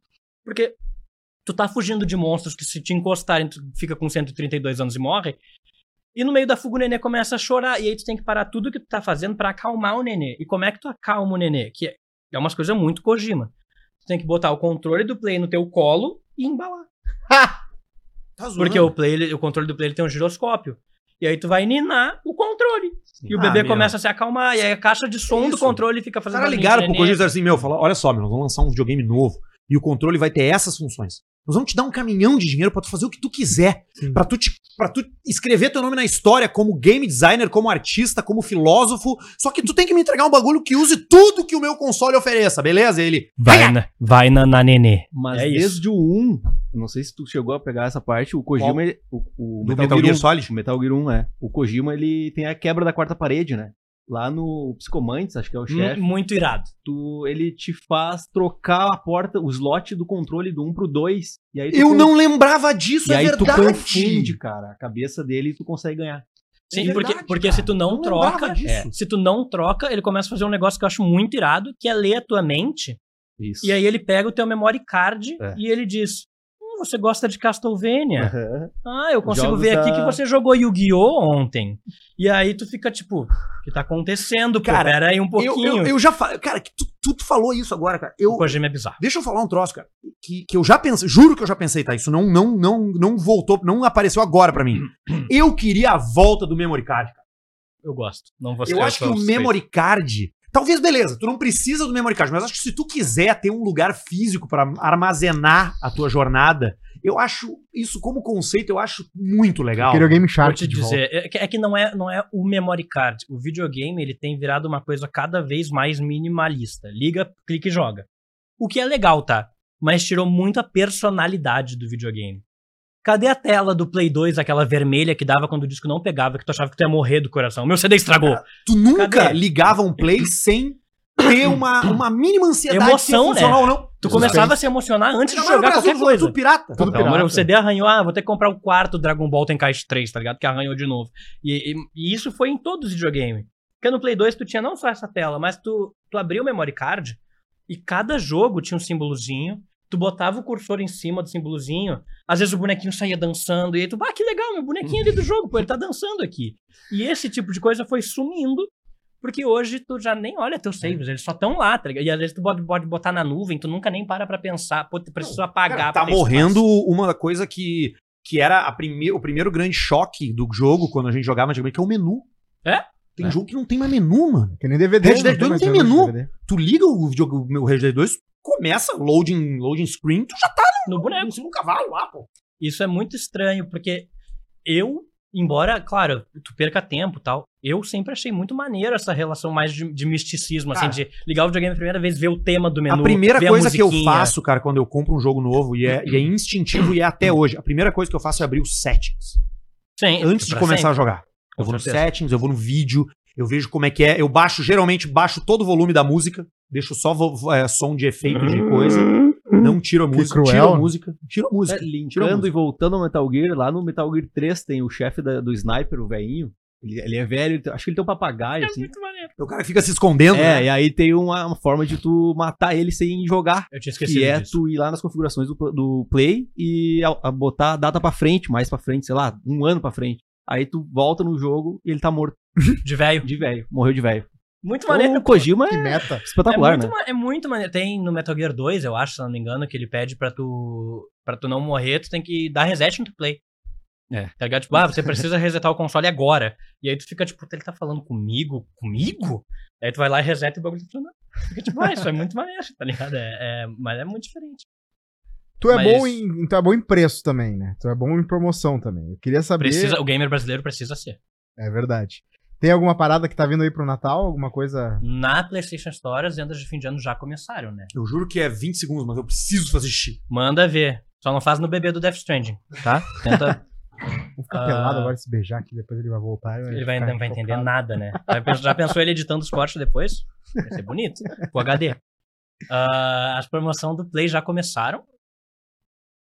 porque tu tá fugindo de monstros que se te encostarem, tu fica com 132 anos e morre. E no meio da fuga o nenê começa a chorar. E aí tu tem que parar tudo que tu tá fazendo pra acalmar o nenê. E como é que tu acalma o nenê? Que é, é umas coisas muito Kojima. Tu tem que botar o controle do play no teu colo e embalar. Tá zoando. Porque o, play, ele- o controle do play ele tem um giroscópio. E aí tu vai ninar o controle. E o Ah, bebê meu. começa a se acalmar. E aí a caixa de som do controle fica Os fazendo caras barulhinho ligaram pro. Kojima e disseram assim, meu, falaram, olha só, meu, nós vamos lançar um videogame novo e o controle vai ter essas funções. Nós vamos te dar um caminhão de dinheiro pra tu fazer o que tu quiser. Pra tu, te, pra tu escrever teu nome na história como game designer, como artista, como filósofo. Só que tu tem que me entregar um bagulho que use tudo que o meu console ofereça, beleza? Ele. Vai, na, vai na, na nenê. Mas É isso. desde o 1, eu não sei se tu chegou a pegar essa parte, o Kojima, ele- o, o Do Metal Gear 1, Solid? O Metal Gear 1, é. O Kojima, ele tem a quebra da quarta parede, né? Lá no Psicomantes, acho que é o chefe, Mu- Muito irado. tu, ele te faz trocar a porta, o slot do controle do 1 pro 2. E aí tu Eu não lembrava disso, E é aí tu verdade. confunde, cara, a cabeça dele e tu consegue ganhar. Sim, É porque, verdade, porque cara. se tu não, Não troca. é, se tu não troca, ele começa a fazer um negócio que eu acho muito irado, que é ler a tua mente. Isso. E aí ele pega o teu memory card É. e ele diz: Você gosta de Castlevania? Aham. Ah, eu consigo Jogos ver aqui da- que você jogou Yu-Gi-Oh! ontem. E aí tu fica tipo, o que tá acontecendo? Pô, Cara, pera aí um Eu, pouquinho. eu, eu já falei. Cara, que tu, tu, tu falou isso agora, cara. Eu, O Kojima é bizarro. Deixa eu falar um troço, cara. Que, que eu já pensei, juro que eu já pensei, tá? Isso não, não, não, não voltou, não apareceu agora pra mim. Eu queria a volta do memory card, cara. Eu gosto. Não vou Eu acho que o memory card. Talvez, beleza, tu não precisa do memory card, mas acho que se tu quiser ter um lugar físico pra armazenar a tua jornada, eu acho isso como conceito, eu acho muito legal. Queria o Game Vou Shark te dizer, é que, é que não, é, não é o memory card. O videogame ele tem virado uma coisa cada vez mais minimalista. Liga, clica e joga. O que é legal, tá? Mas tirou muito a personalidade do videogame. Cadê a tela do Play 2, aquela vermelha que dava quando o disco não pegava, que tu achava que tu ia morrer do coração? Meu CD estragou. Tu nunca Cadê? ligava um play sem ter uma, uma mínima ansiedade Emoção, se né? ou não. Tu começava a se emocionar antes de jogar Brasil, qualquer coisa. Tudo pirata. Tudo pirata. o CD arranhou, ah, vou ter que comprar o quarto Dragon Ball Tenkaichi 3, tá ligado? Que arranhou de novo. E, e- e isso foi em todos os videogames. Porque no Play 2 tu tinha não só essa tela, mas tu, tu abria o memory card e cada jogo tinha um símbolozinho. Tu botava o cursor em cima do símbolozinho, às vezes o bonequinho saía dançando, e aí tu, ah, que legal, meu bonequinho ali do jogo, pô, ele tá dançando aqui. E esse tipo de coisa foi sumindo, porque hoje tu já nem olha teus saves, eles só estão lá, tá ligado? E às vezes tu pode, pode botar na nuvem, tu nunca nem para pra pensar, pô, tu precisa apagar. Cara, tá morrendo espaço. uma coisa que, que era prime o primeiro grande choque do jogo quando a gente jogava antigamente, que é o menu. É? Tem É. jogo que não tem mais menu, mano. Que nem DVD. Red Dead 2 não tem mais menu. DVD. Tu liga o, videog- o meu Red Dead 2, começa loading, loading screen, tu já tá no boneco. no segundo cavalo lá, pô. Isso é muito estranho, porque eu, embora, claro, tu perca tempo e tal, eu sempre achei muito maneiro essa relação mais de, de misticismo, Cara. assim, de ligar o videogame a primeira vez, ver o tema do menu. a primeira ver coisa que eu faço, cara, quando eu compro um jogo novo, e é, e é instintivo e é até hoje, a primeira coisa que eu faço é abrir os settings. Sim, Antes de começar a sempre. jogar. Com Eu vou no certeza. settings, eu vou no vídeo, eu vejo como é que é. Eu baixo, geralmente, baixo todo o volume da música, deixo só é, som de efeito de coisa. Não tiro a Que música, cruel. tiro a música, tiro a É, música. A linkando música. e voltando ao Metal Gear, lá no Metal Gear 3 tem o chefe da- do sniper, o velhinho. Ele, ele é velho, ele acho que ele tem um papagaio, É assim. muito maneiro. O cara fica se escondendo, É, né? e aí tem uma, uma forma de tu matar ele sem jogar. Eu tinha esquecido Que é disso. tu ir lá nas configurações do, do Play e a, a botar a data pra frente, mais pra frente, sei lá, um ano pra frente. Aí tu volta no jogo e ele tá morto De velho. de velho, morreu de velho. Muito maneiro. O Kojima Que é meta. espetacular, é muito, né? é muito maneiro. Tem no Metal Gear 2, eu acho, se não me engano, que ele pede pra tu, pra tu não morrer, tu tem que dar reset no teu play. É. Tá ligado? Tipo, ah, você precisa resetar o console agora. E aí tu fica tipo, ele tá falando comigo? Comigo? Aí tu vai lá e reseta e o bagulho tá. Fica tipo, ah, isso é muito maneiro, tá ligado? É, é- mas é muito diferente. Tu é, Mas- bom em, tu é bom em preço também, né? Tu é bom em promoção também. Eu queria saber. Precisa, o gamer brasileiro precisa ser. É verdade. Tem alguma parada que tá vindo aí pro Natal? Alguma coisa? Na PlayStation Store, as vendas de fim de ano já começaram, né? Eu juro que é 20 segundos, mas eu preciso fazer xixi. Manda ver. Só não faz no bebê do Death Stranding, tá? Tenta. Vou ficar Ah. pelado agora se beijar aqui, depois ele vai voltar. Ele vai, ficar não vai entender nada, né? Já pensou, ele editando os cortes depois? Vai ser bonito. O HD. Ah, as promoções do Play já começaram.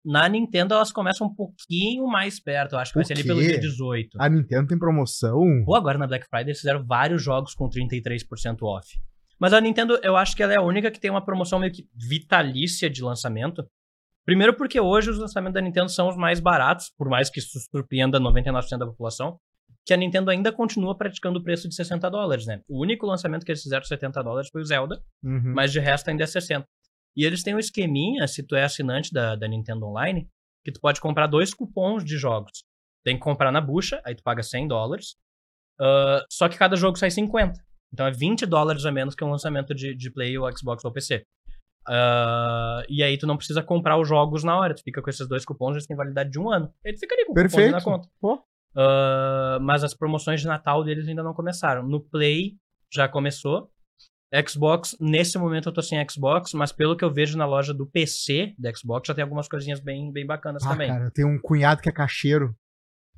Na Nintendo, elas começam um pouquinho mais perto. Eu acho que vai ser ali pelo dia 18. A Nintendo tem promoção. Pô, agora na Black Friday eles fizeram vários jogos com 33% off. Mas a Nintendo, eu acho que ela é a única que tem uma promoção meio que vitalícia de lançamento. Primeiro porque hoje os lançamentos da Nintendo são os mais baratos, por mais que isso surpreenda 99% da população, que a Nintendo ainda continua praticando o preço de 60 dólares, né? O único lançamento que eles fizeram 70 dólares foi o Zelda, Uhum. mas de resto ainda é 60. E eles têm um esqueminha, se tu é assinante da, da Nintendo Online, que tu pode comprar dois cupons de jogos. Tem que comprar na bucha, aí tu paga 100 dólares, ah, só que cada jogo sai 50. Então é 20 dólares a menos que um lançamento de, de Play ou Xbox ou PC. Ah, e aí tu não precisa comprar os jogos na hora, tu fica com esses dois cupons, eles têm validade de um ano. Ele fica ali com o cupom Perfeito. na conta. Ah, mas as promoções de Natal deles ainda não começaram. No Play já começou. Xbox, nesse momento eu tô sem Xbox, mas pelo que eu vejo na loja do PC da Xbox, já tem algumas coisinhas bem, bem bacanas Ah, também. cara, eu tenho um cunhado que é cacheiro.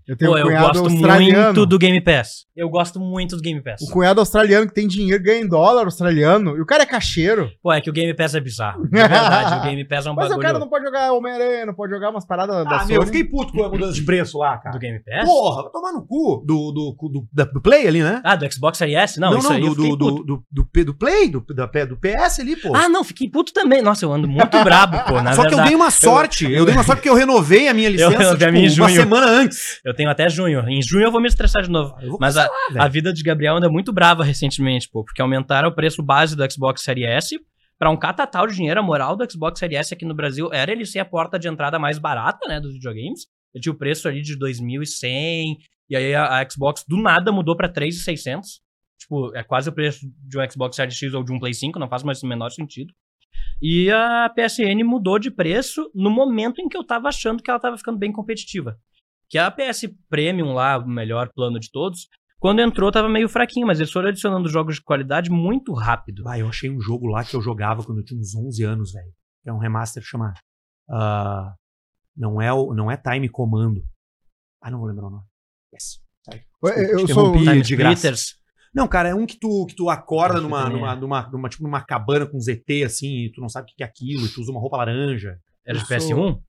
Eu tenho Pô, um eu gosto australiano. muito do Game Pass. Eu gosto muito do Game Pass. O cunhado australiano que tem dinheiro, ganha em dólar australiano. E o cara é cacheiro. Pô, é que o Game Pass é bizarro. De verdade, o Game Pass é um Mas bagulho o cara não pode jogar Homem-Aranha, não pode jogar umas paradas da Ah, Sony. meu, eu fiquei puto com a mudança de preço lá, cara. do Game Pass. Porra, vai tomar no cu do, do, do, da- do Play ali, né? Ah, do Xbox Series S? Não, não, isso aí eu do, do, do, do, do, do Play, do, da, do PS ali, pô. Ah, não, fiquei puto também. Nossa, eu ando muito brabo, pô. Na Só que eu verdade, dei uma sorte. Eu, dei uma sorte porque eu renovei a minha licença a tipo, minha uma junho. semana antes. eu tenho até junho. Em junho eu vou me estressar de novo. Vou Mas a, a vida de Gabriel anda muito brava recentemente, pô, porque aumentaram o preço base do Xbox Series S pra um catatal de dinheiro. A moral do Xbox Series S aqui no Brasil era ele ser a porta de entrada mais barata, né, dos videogames. Ele tinha o preço ali de 2.100, e aí a, a Xbox do nada mudou pra 3.600. Tipo, é quase o preço de um Xbox Series X ou de um Play 5, não faz mais o menor sentido. E a PSN mudou de preço no momento em que eu tava achando que ela tava ficando bem competitiva. Que a PS Premium lá, o melhor plano de todos, quando entrou tava meio fraquinho, mas eles foram adicionando jogos de qualidade muito rápido. Ah, eu achei um jogo lá que eu jogava quando eu tinha uns 11 anos, velho. É um remaster chamado. ah, não, é o, não é Time Comando. Ah, não vou lembrar o nome. Yes. Eu- Desculpa, eu te sou- Time de graça. Não, cara, é um que tu, que tu acorda numa, numa, é. numa, numa, tipo, numa cabana com ZT, assim, e tu não sabe o que é aquilo, e tu usa uma roupa laranja. Era de Eu sou- PS1?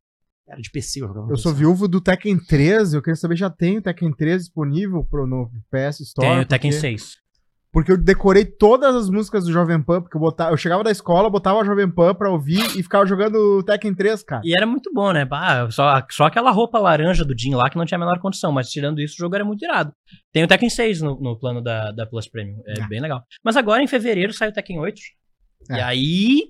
Era de PC, eu jogava Eu sou viúvo do Tekken 3. Eu queria saber, já tem o Tekken 3 disponível pro, no PS Store? Tem o Tekken porque, 6. Porque eu decorei todas as músicas do Jovem Pan, porque eu, botava, eu chegava da escola, botava o Jovem Pan pra ouvir e ficava jogando Tekken 3, cara. E era muito bom, né? Bah, só, só aquela roupa laranja do Jin lá que não tinha a menor condição, mas tirando isso, o jogo era muito irado. Tem o Tekken 6 no, no plano da, da Plus Premium, é Ah. bem legal. Mas agora, em fevereiro, sai o Tekken 8. E É. aí...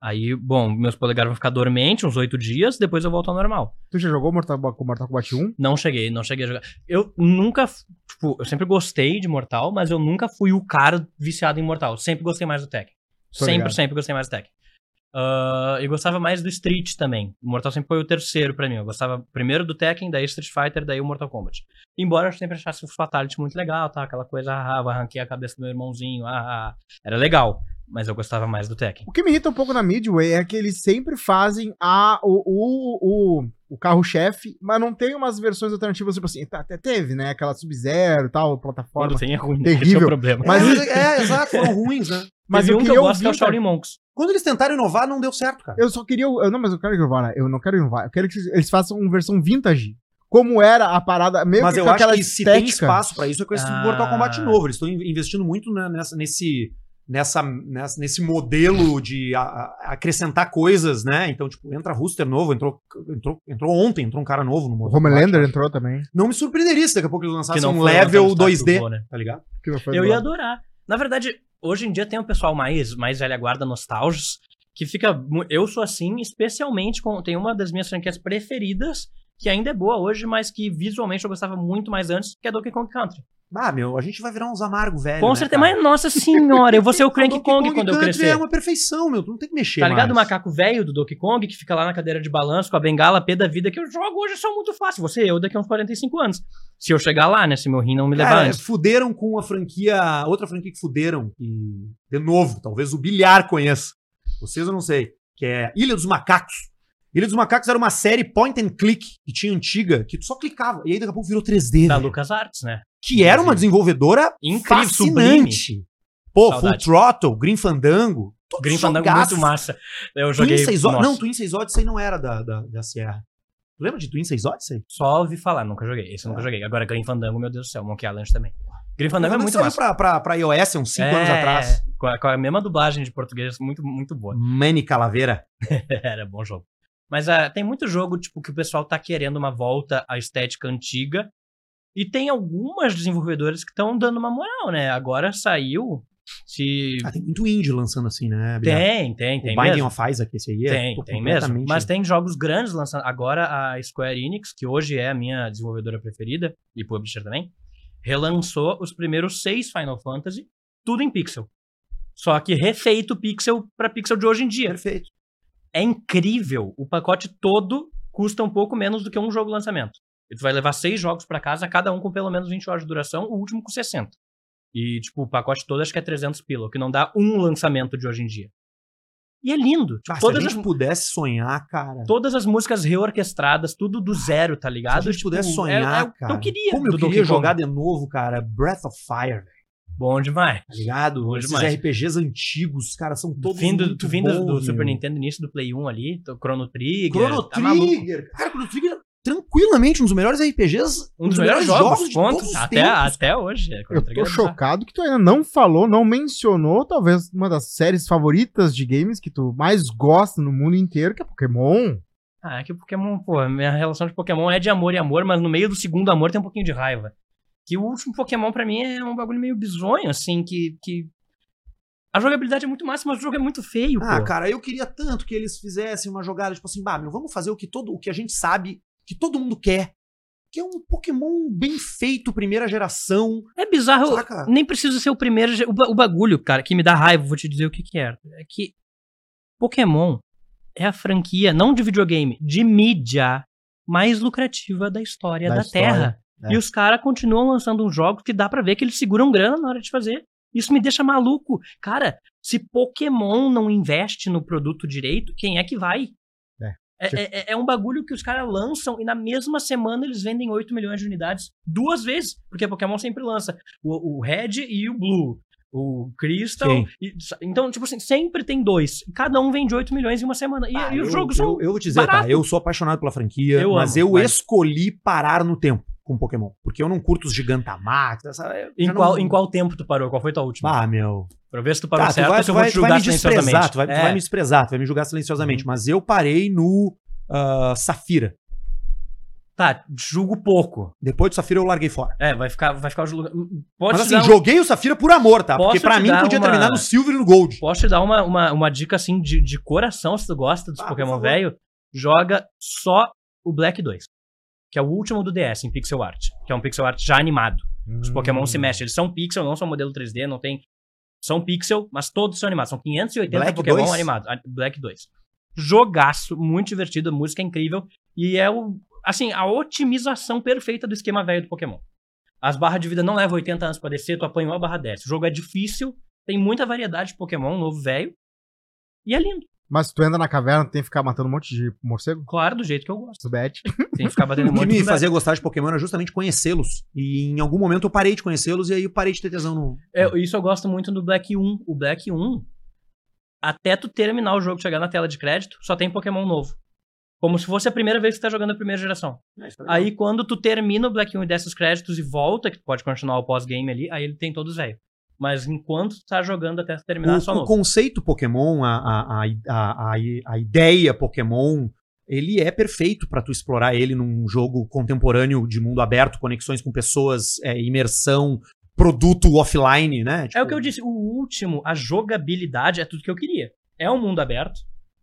Aí, bom, meus polegares vão ficar dormentes uns 8 dias, depois eu volto ao normal. Tu já jogou Mortal, Mortal Kombat 1? Não cheguei, não cheguei a jogar. Eu nunca, tipo, eu sempre gostei de Mortal, mas eu nunca fui o cara viciado em Mortal. Sempre gostei mais do Tekken. Sempre, ligado. sempre gostei mais do Tekken. Ah, eu gostava mais do Street também. O Mortal sempre foi o terceiro pra mim. Eu gostava primeiro do Tekken, daí Street Fighter, daí o Mortal Kombat. Embora eu sempre achasse o Fatality muito legal, tá? Aquela coisa, ah, vou arranquei a cabeça do meu irmãozinho, ah, ah. Era legal, mas eu gostava mais do Tekken. O que me irrita um pouco na Midway é que eles sempre fazem a, o, o, o, o carro-chefe, mas não tem umas versões alternativas, tipo assim, tá, até teve, né? Aquela Sub-Zero e tal, plataforma. Quando tem é ruim, terrível. esse é o problema. Mas- Mas é, exato, foram ruins, né? Mas Teve eu um que eu gosto que é o. Shaolin Monks. Quando eles tentaram inovar, não deu certo, cara. Eu só queria. Eu, não, mas eu quero inovar. né? Eu não quero inovar. Eu quero que eles façam uma versão vintage. Como era a parada, meio Mas que eu com acho aquela que se tem estética. espaço pra isso é com esse Ah. Mortal Kombat novo. Eles estão in- investindo muito né, nessa, nesse, nessa, nessa- nesse modelo de a- a- acrescentar coisas, né? Então, tipo, entra Rooster novo, entrou, entrou, entrou ontem, entrou um cara novo no O Mortal Homelander entrou também. Não me surpreenderia se daqui a pouco eles lançassem um level lançado no status 2D, quo, né? tá ligado? Que não foi Eu ia adorar. Na verdade, hoje em dia tem um pessoal mais, mais velha guarda nostálgicos que fica. Eu sou assim, especialmente com. Tem uma das minhas franquias preferidas, que ainda é boa hoje, mas que visualmente eu gostava muito mais antes, que é Donkey Kong Country. Ah, meu, a gente vai virar uns amargos velho. Com né, certeza, cara? mas nossa senhora, eu vou ser o Cranky Donkey Kong quando eu crescer. é uma perfeição, meu. Tu não tem que mexer Tá ligado o mais. macaco velho do Donkey Kong que fica lá na cadeira de balanço com a bengala pé da vida que eu jogo hoje são muito fácil. Você eu daqui a uns 45 anos. Se eu chegar lá, né? Se meu rim não me levar Cara, antes. fuderam com a franquia. Outra franquia que fuderam. E, de novo, talvez o Bilhar conheça. Vocês eu não sei. Que é Ilha dos Macacos. Ilha dos Macacos era uma série point and click que tinha antiga, que tu só clicava. E aí daqui a pouco virou 3D. Da velho. LucasArts, né? Que era uma desenvolvedora Incrível, fascinante. Pô, Saudade. Full Throttle, Green Fandango. Green Fandango muito massa. Eu joguei. Twin 6 nossa, Não, Twin 6 Odyssey não era da, da, da Sierra. Tu lembra de Twin 6 Odyssey? Só ouvi falar, nunca joguei. Esse eu nunca joguei. Agora Green Fandango, meu Deus do céu, Monkey Island também. Green Fandango é muito saiu massa. pra, pra, pra iOS uns 5 anos É, atrás. Com a, com a mesma dublagem de português, muito, muito boa. Manny Calaveira. Era bom jogo. Mas ah, tem muito jogo, tipo, que o pessoal tá querendo uma volta à estética antiga. E tem algumas desenvolvedoras que estão dando uma moral, né? Agora saiu. Se. Ah, tem muito indie lançando assim, né? Bilhar? Tem, tem, O tem. Binding mesmo. of Isaac, esse aí é Tem, tem mesmo. Mas tem jogos grandes lançando. Agora a Square Enix, que hoje é a minha desenvolvedora preferida, e publisher também, relançou os primeiros seis Final Fantasy, tudo em pixel. Só que refeito pixel pra pixel de hoje em dia. Perfeito. É incrível. O pacote todo custa um pouco menos do que um jogo lançamento. E tu vai levar seis jogos pra casa, cada um com pelo menos 20 horas de duração, o último com 60. E, tipo, o pacote todo acho que é 300 pila, que não dá um lançamento de hoje em dia. E é lindo. Tipo, Ah, todas, se a as, gente pudesse sonhar, cara. todas as músicas reorquestradas, tudo do zero, tá ligado? Se a gente Tipo, pudesse é- sonhar, é que cara. eu queria. Como eu do queria jogar de novo, cara, Breath of Fire, velho. Bom demais. Tá ligado? Bom Esses demais. RPGs antigos, cara, são todos Vindo, muito tu vindo do, bons, Super. Nintendo, início do Play 1 ali, do Chrono Trigger. Chrono tá maluco. Trigger. Cara, Chrono Trigger, tranquilamente, um dos melhores RPGs. Um dos melhores jogos, de ponto. todos os Até, tempos. até hoje. é, Eu tô bizarro. chocado que tu ainda não falou, não mencionou, talvez uma das séries favoritas de games que tu mais gosta no mundo inteiro, que é Pokémon. Ah, é que o Pokémon, pô, a minha relação de Pokémon é de amor e amor, mas no meio do segundo amor tem um pouquinho de raiva. Que o último Pokémon pra mim é um bagulho meio bizonho, assim, que. que... A jogabilidade é muito máxima, mas o jogo é muito feio, Ah, pô. cara, eu queria tanto que eles fizessem uma jogada, tipo assim, bah, meu, vamos fazer o que, todo, o que a gente sabe, que todo mundo quer. Que é um Pokémon bem feito, primeira geração. É bizarro, Saca? nem precisa ser o primeiro. O, ba- o bagulho, cara, que me dá raiva, vou te dizer o que, que é. É que Pokémon é a franquia, não de videogame, de mídia mais lucrativa da história da, Da história, Terra. é. E os caras continuam lançando uns jogos que dá pra ver que eles seguram grana na hora de fazer. Isso me deixa maluco. Cara, se Pokémon não investe no produto direito, quem é que vai? É. É, é- é um bagulho que os caras lançam e na mesma semana eles vendem 8 milhões de unidades duas vezes. Porque Pokémon sempre lança o, o Red e o Blue. O Crystal. E- então, tipo assim, sempre tem dois. Cada um vende 8 milhões em uma semana. E, Ah, e os eu, jogos são. eu, eu vou te dizer, tá? barato. Eu sou apaixonado pela franquia, Eu mas amo, eu mas- escolhi parar no tempo com Pokémon. Porque eu não curto os Gigantamax. Essa, Em qual, não- em qual tempo tu parou? Qual foi tua última? Ah, meu. Pra ver se tu parou Tá, tu certo vai, ou se tu eu vou vai, te tu vai julgar me desprezar, silenciosamente. tu vai, tu É. vai me desprezar, tu vai me julgar silenciosamente. Mas eu parei no ah, Safira. Tá, julgo pouco. Depois do Safira eu larguei fora. É, vai ficar, vai ficar o julga... Pode Mas assim, um- joguei o Safira por amor, tá? Posso Porque pra mim podia uma- terminar no Silver e no Gold. Posso te dar uma, uma, uma dica assim de, de coração, se tu gosta dos Ah, Pokémon velho? Joga só o Black 2. Que é o último do DS em pixel art. Que é um pixel art já animado. Os Pokémon Hum. se mexem. Eles são pixel, não são modelo 3D, não tem. São pixel, mas todos são animados. São 580 Black Pokémon 2? animados. Ah, Black 2. Jogaço, muito divertido, a música é incrível. E é o. Assim, a otimização perfeita do esquema velho do Pokémon. As barras de vida não levam 80 anos pra descer, tu apanhou a barra desce. O jogo é difícil, tem muita variedade de Pokémon, novo velho. E é lindo. Mas tu entra na caverna, tem que ficar matando um monte de morcego? Claro, do jeito que eu gosto. Subete. Tem que ficar batendo um O que monte me de fazia gostar de Pokémon era justamente conhecê-los. E em algum momento eu parei de conhecê-los e aí eu parei de ter tesão no. É, isso eu gosto muito do Black 1. O Black 1, até tu terminar o jogo, chegar na tela de crédito, só tem Pokémon novo. Como se fosse a primeira vez que tu tá jogando a primeira geração. Aí quando tu termina o Black 1 e desce os créditos e volta, que tu pode continuar o pós-game ali, aí ele tem todos velho. Mas enquanto tu tá jogando até terminar, o, o novo. conceito Pokémon, a, a, a, a, ideia Pokémon, ele é perfeito pra tu explorar ele num jogo contemporâneo de mundo aberto, conexões com pessoas, é, imersão, produto offline, né? É Tipo, o que eu disse, o último, a jogabilidade é tudo que eu queria. É um mundo aberto,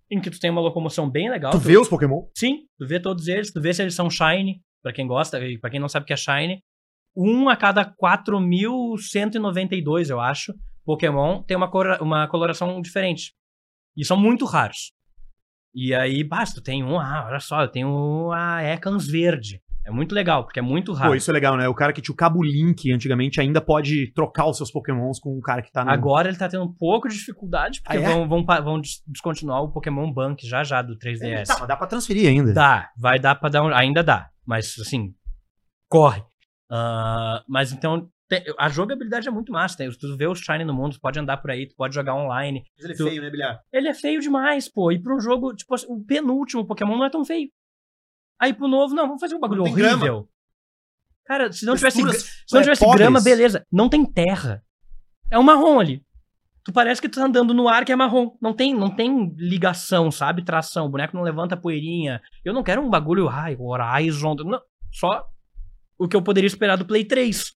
em que tu tem uma locomoção bem legal. Tu vê os Pokémon? Sim, tu vê todos eles, tu vê se eles são shiny, pra quem gosta, e pra quem não sabe o que é shiny. Um a cada 4.192, eu acho, Pokémon tem uma, cor, uma coloração diferente. E são muito raros. E aí, basta, tem um, ah, olha só, eu tenho a Ekans verde. É muito legal, porque é muito raro. Pô, isso é legal, né? O cara que tinha o cabo Link antigamente ainda pode trocar os seus pokémons com o cara que tá no... Agora ele tá tendo um pouco de dificuldade, porque Ah, é? vão, vão, vão des- descontinuar o Pokémon Bank já já do 3DS. Tá, mas dá pra transferir ainda. Dá, vai dar pra dar um. Ainda dá, mas assim, corre. Ah, mas então, te- a jogabilidade é muito massa. Tem, tu vê o Shine no mundo, tu pode andar por aí, tu pode jogar online. Mas ele é Tu- feio, né, Bilhar? Ele é feio demais, pô. E pra um jogo, tipo, assim, o penúltimo Pokémon não é tão feio. Aí pro novo, não, vamos fazer um bagulho tem horrível. Cara, se não tivesse, Texturas, se não é, tivesse grama, beleza. Não tem terra. É um marrom ali. Tu parece que tu tá andando no ar que é marrom. Não tem, não tem ligação, sabe? Tração. O boneco não levanta poeirinha. Eu não quero um bagulho, ai, Horizon. Não, só o que eu poderia esperar do Play 3.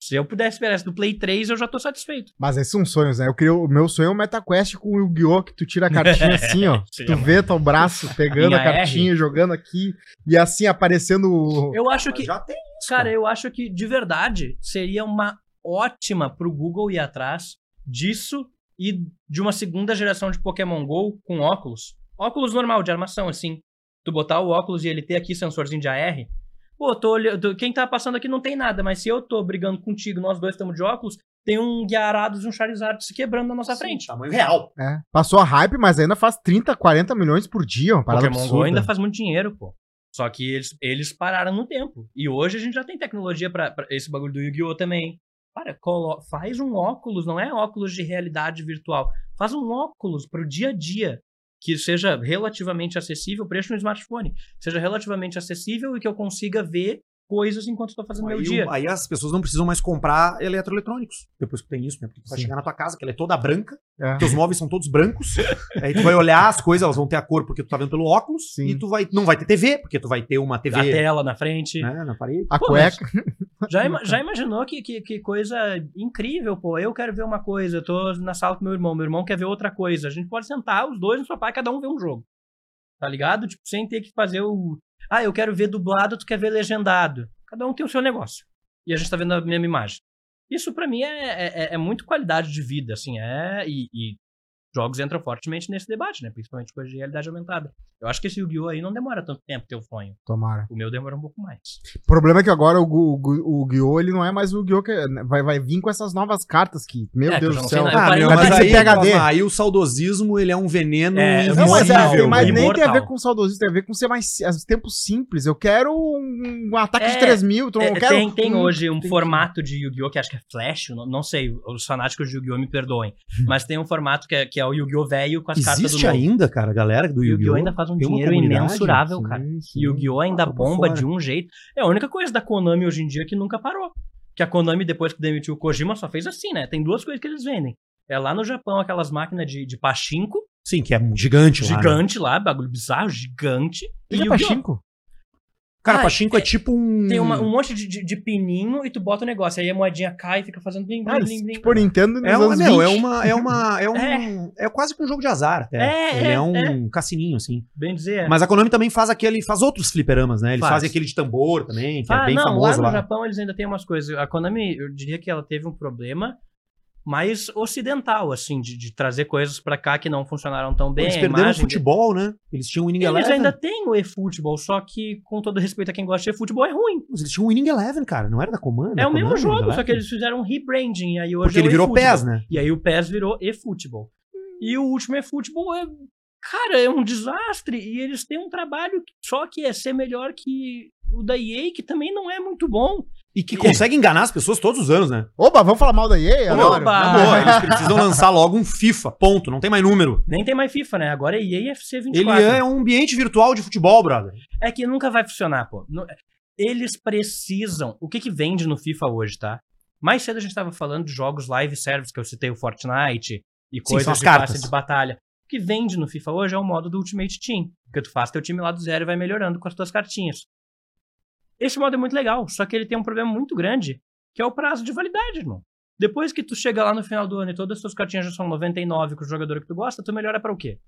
Se eu pudesse esperar isso do Play 3, eu já tô satisfeito. Mas esses são sonhos, né? Eu queria, o meu sonho é um MetaQuest com o Yu-Gi-Oh! que tu tira a cartinha assim, ó. Tu vê teu braço pegando a cartinha, jogando aqui, e assim aparecendo o. Eu acho que. Já tem isso, Cara, eu acho que de verdade seria uma ótima pro Google ir atrás disso e de uma segunda geração de Pokémon GO com óculos. Óculos normal, de armação, assim. Tu botar o óculos e ele ter aqui sensorzinho de AR. Pô, tô olhando. Quem tá passando aqui não tem nada, mas se eu tô brigando contigo, nós dois estamos de óculos, tem um Gyarados e um Charizard se quebrando na nossa frente. Tamanho real. É. Passou a hype, mas ainda faz 30, 40 milhões por dia, uma parada Pokémon Go absurda. ainda faz muito dinheiro, pô. Só que eles, eles pararam no tempo. E hoje a gente já tem tecnologia pra, pra esse bagulho do Yu-Gi-Oh! também. Colo- faz um óculos, não é óculos de realidade virtual. Faz um óculos pro dia a dia que seja relativamente acessível, preço no smartphone. Seja relativamente acessível e que eu consiga ver coisas enquanto estou fazendo meu Aí, dia. o- aí as pessoas não precisam mais comprar eletroeletrônicos depois que tem isso, né? Porque tu vai chegar na tua casa, que ela é toda branca, É. teus móveis são todos brancos, aí tu vai olhar as coisas, elas vão ter a cor porque tu tá vendo pelo óculos, Sim. e tu vai, não vai ter TV, porque tu vai ter uma TV A tela na frente. né, na parede. A Pô, cueca. Já, ima- já imaginou que, que, que coisa incrível, pô? Eu quero ver uma coisa, eu tô na sala com meu irmão, meu irmão quer ver outra coisa. A gente pode sentar os dois no sofá e cada um ver um jogo. Tá ligado? Tipo, sem ter que fazer o. Ah, eu quero ver dublado, tu quer ver legendado. Cada um tem o seu negócio. E a gente tá vendo a mesma imagem. Isso pra mim é, é, é muito qualidade de vida, assim, é. E, e jogos entram fortemente nesse debate, né? Principalmente coisa de realidade aumentada. Eu acho que esse Yu-Gi-Oh! aí não demora tanto tempo ter o sonho. Tomara. O meu demora um pouco mais. O problema é que agora o, o, o Guiô, ele não é mais o Guiô que vai, vai vir com essas novas cartas que, meu É, que eu Deus do não sei céu. Eu de ter que fazer ser PHD. Aí o saudosismo, ele é um veneno É, Não, mas, é, mas nem tem a ver com saudosismo, tem a ver com ser mais as tempos simples. Eu quero um, um ataque de É, 3 mil, não É, quero. tem tem um- hoje um tem- formato de Yu-Gi-Oh! que acho que é Flash, não, não sei, os fanáticos de Yu-Gi-Oh! me perdoem. Mas tem um formato que é, que é o Yu-Gi-Oh! velho com as cartas do Existe ainda, cara, a galera do Yu-Gi-Oh! Yu-Gi-Oh! ainda faz um dinheiro imensurável, Sim, cara. Yu-Gi-Oh! ainda Tá bomba fora. de um jeito. É a única coisa da Konami hoje em dia que nunca parou. Que a Konami, depois que demitiu o Kojima, só fez assim, né? Tem duas coisas que eles vendem. É lá no Japão, aquelas máquinas de, de pachinko, Sim, que é um gigante lá. né? gigante lá, bagulho bizarro, gigante. Ele é Yu-Gi-Oh! pachinko? Cara, Ah, Pachinko é, tipo um... Tem uma- um monte de, de, de pininho e tu bota o negócio. Aí a moedinha cai e fica fazendo blim, blim, Ah, blim, blim. tipo Nintendo nos É, um, anos meu, 20. é uma, é uma, é um, É. é. quase que um jogo de azar, até. É, Ele é, é, um cassininho, assim. Bem dizer. Mas a Konami também faz aquele, faz outros fliperamas, né? Eles Faz. fazem aquele de tambor também, que é ah, bem não, famoso lá lá. no Japão eles ainda têm umas coisas. A Konami, eu diria que ela teve um problema mais ocidental, assim, de, de trazer coisas pra cá que não funcionaram tão bem. Eles perderam o futebol, né? Eles tinham o Winning Eles Eleven. ainda têm o eFootball, só que, com todo respeito a quem gosta de eFootball, é ruim. Mas Eles tinham o Winning Eleven, cara. Não era da Comando? É o mesmo jogo, só que eles fizeram um rebranding, e aí hoje Porque é ele virou. PES, né? E aí o PES virou eFootball. E o último eFootball é. Cara, é um desastre. E eles têm um trabalho só que é ser melhor que o da EA, que também não é muito bom. E que consegue enganar as pessoas todos os anos, né? Oba, vamos falar mal da EA agora? Oba! Na boa, eles precisam lançar logo um FIFA, ponto. Não tem mais número. Nem tem mais FIFA, né? Agora é EA FC Ele 24. é um ambiente virtual de futebol, brother. É que nunca vai funcionar, pô. Eles precisam. O que que vende no FIFA hoje, tá? Mais cedo a gente tava falando de jogos live service, que eu citei o Fortnite e são coisas as de cartas. de batalha. O que vende no FIFA hoje é o modo do Ultimate Team. Que tu faz teu time lá do zero e vai melhorando com as tuas cartinhas. Esse modo é muito legal, só que ele tem um problema muito grande, que é o prazo de validade, irmão. Depois que tu chega lá no final do ano e todas as tuas cartinhas já são 99 com o jogador que tu gosta, tu melhora pra o quê?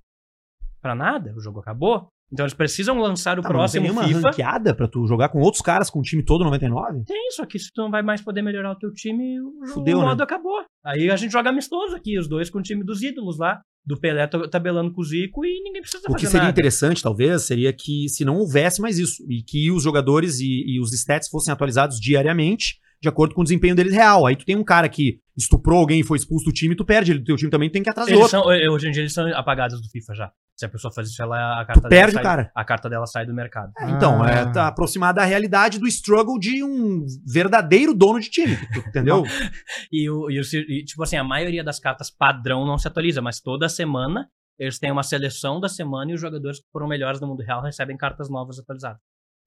Pra nada? O jogo acabou? Então eles precisam lançar o Tá, mas não tem próximo FIFA. ranqueada pra tu jogar com outros caras com o time todo 99? Tem, só que se tu não vai mais poder melhorar o teu time, o, jogo- Fudeu, o né? modo acabou. Aí a gente joga amistoso aqui, os dois com o time dos ídolos lá. Do Pelé ta- tabelando com o Zico e ninguém precisa O fazer que seria nada. interessante, talvez, seria que se não houvesse mais isso e que os jogadores e, e os stats fossem atualizados diariamente de acordo com o desempenho deles real. Aí tu tem um cara que estuprou alguém e foi expulso do time, tu perde ele do teu time também, tu tem que Eles outro. são, eh, hoje em dia eles são apagados do FIFA já. Se a pessoa faz isso, ela, a carta dela perde o sai, cara. A carta dela sai do mercado. É, então, é Ah. tá aproximada da realidade do struggle de um verdadeiro dono de time, entendeu? E, o, e, o e, tipo assim, a maioria das cartas padrão não se atualiza, mas toda semana eles têm uma seleção da semana e os jogadores que foram melhores no mundo real recebem cartas novas atualizadas.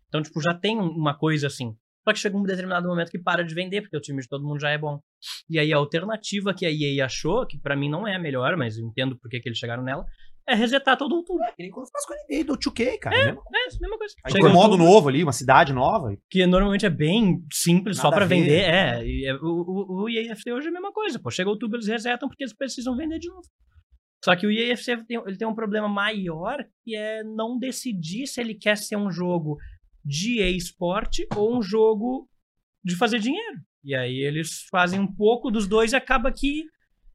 Então, tipo, já tem um- uma coisa assim. Só que chega um determinado momento que para de vender, porque o time de todo mundo já é bom. E aí a alternativa que a EA achou, que pra mim não é a melhor, mas eu entendo por que que eles chegaram nela, é resetar todo outubro. Que nem quando faz com a NBA do 2K, cara. né? É, a mesma coisa. Aí Chega um modo outubro, novo ali, uma cidade nova. que normalmente é bem simples, só pra vender. É, e é, o, o, o EAFC hoje é a mesma coisa. Pô, chega outubro, eles resetam porque eles precisam vender de novo. Só que o EAFC tem, ele tem um problema maior, que é não decidir se ele quer ser um jogo de e-sport ou um jogo de fazer dinheiro. E aí eles fazem um pouco dos dois e acaba que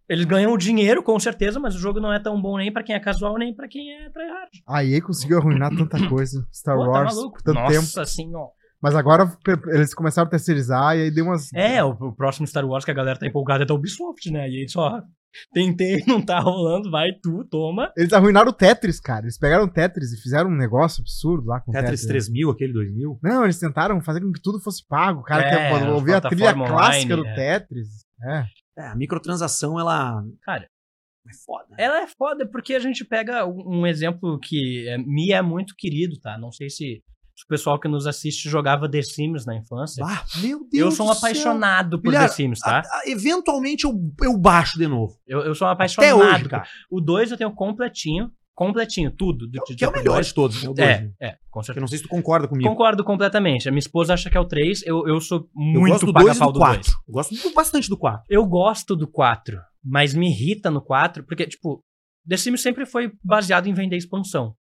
eles ganham o dinheiro, com certeza, mas o jogo não é tão bom nem pra quem é casual, nem pra quem é tryhard. A EA conseguiu arruinar tanta coisa. Star Pô, tá Wars, maluco? tanto Nossa, tempo. assim, ó. Mas agora eles começaram a terceirizar e aí deu umas. É, o, o próximo Star Wars que a galera tá empolgada é da Ubisoft, né? E aí só tentei, não tá rolando, vai tu, toma. Eles arruinaram o Tetris, cara. Eles pegaram o Tetris e fizeram um negócio absurdo lá com o Tetris Tetris. 3000, aquele 2000. Não, eles tentaram fazer com que tudo fosse pago. O cara É, quer ouvir a trilha plataforma clássica online, do é. Tetris. É. É, a microtransação, ela Cara, é foda. ela é foda porque a gente pega um exemplo que é, me é muito querido, tá? Não sei se, o pessoal que nos assiste jogava The Sims na infância. Ah, meu Deus eu sou um do céu. apaixonado por Bilhar, The Sims, tá? A- a- eventualmente eu, eu baixo de novo. Eu, eu sou um apaixonado. Até hoje, cara. O 2 eu tenho completinho, completinho, tudo. Do, Que é o melhor de todos, né? O dois, É, é, com Eu certeza. não sei se tu concorda comigo. Concordo completamente. A minha esposa acha que é o 3, eu, eu sou eu muito gosto do 2 e paga-pau do do 2. 4. Eu gosto do- bastante do 4. Eu gosto do 4, mas me irrita no 4, porque, tipo, The Sims sempre foi baseado em vender expansão.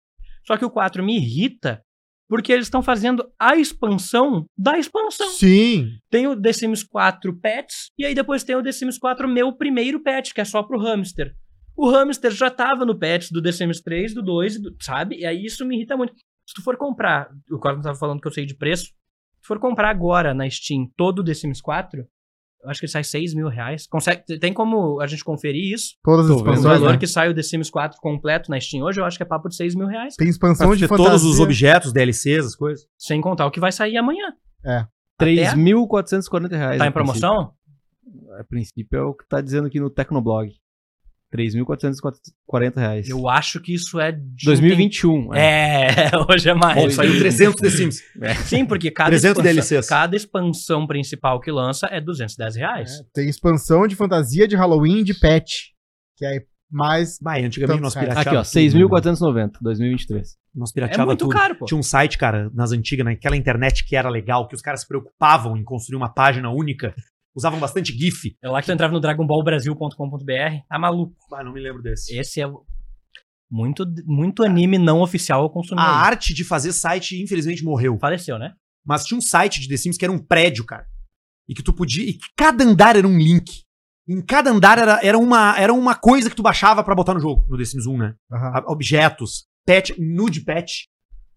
Só que o 4 me irrita porque eles estão fazendo a expansão da expansão. Sim. Tem o The Sims 4 Pets, e aí depois tem o The Sims 4 meu primeiro pet, que é só pro hamster. O hamster já tava no pet do The Sims 3, do 2, do- sabe? E aí isso me irrita muito. Se tu for comprar, o Cosmo tava falando que eu sei de preço, se tu for comprar agora na Steam todo o The Sims 4, eu acho que ele sai 6 mil reais. Consegue, tem como a gente conferir isso? Todas as vendo. O expansões. valor né? que sai o The Sims 4 completo na Steam hoje, eu acho que é papo de 6 mil reais. Tem expansão de fantasia. todos os objetos, DLCs, as coisas. Sem contar o que vai sair amanhã. É. Até- 3.440 reais. Tá em promoção? princípio. A princípio é o que tá dizendo aqui no Tecnoblog. 3.440 reais. Eu acho que isso é de 2021. É, hoje é mais. Bom, saiu 300 The Sims. Sim, porque cada 300 expansão, DLCs. cada expansão principal que lança é 210 reais. É, Tem expansão de fantasia de Halloween de pet. Que é mais. Vai, antigamente nós pirateava Aqui, ó, tudo, né? 6.490, 2023. Nós É, pirateava muito tudo. caro, pô. Tinha um site, cara, nas antigas, naquela internet que era legal, que os caras se preocupavam em construir uma página única. Usavam bastante GIF. É lá que tu entrava no dragonballbrasil.com.br. Tá maluco. Ah, não me lembro desse. Esse é muito, muito anime não oficial eu consumi. A aí. arte de fazer site, infelizmente, morreu. Faleceu, né? Mas tinha um site de The Sims que era um prédio, cara. E que tu podia. E que cada andar era um link. Em cada andar era, era, uma, era uma coisa que tu baixava pra botar no jogo, no The Sims 1, né? A- Objetos. Pet, nude pet.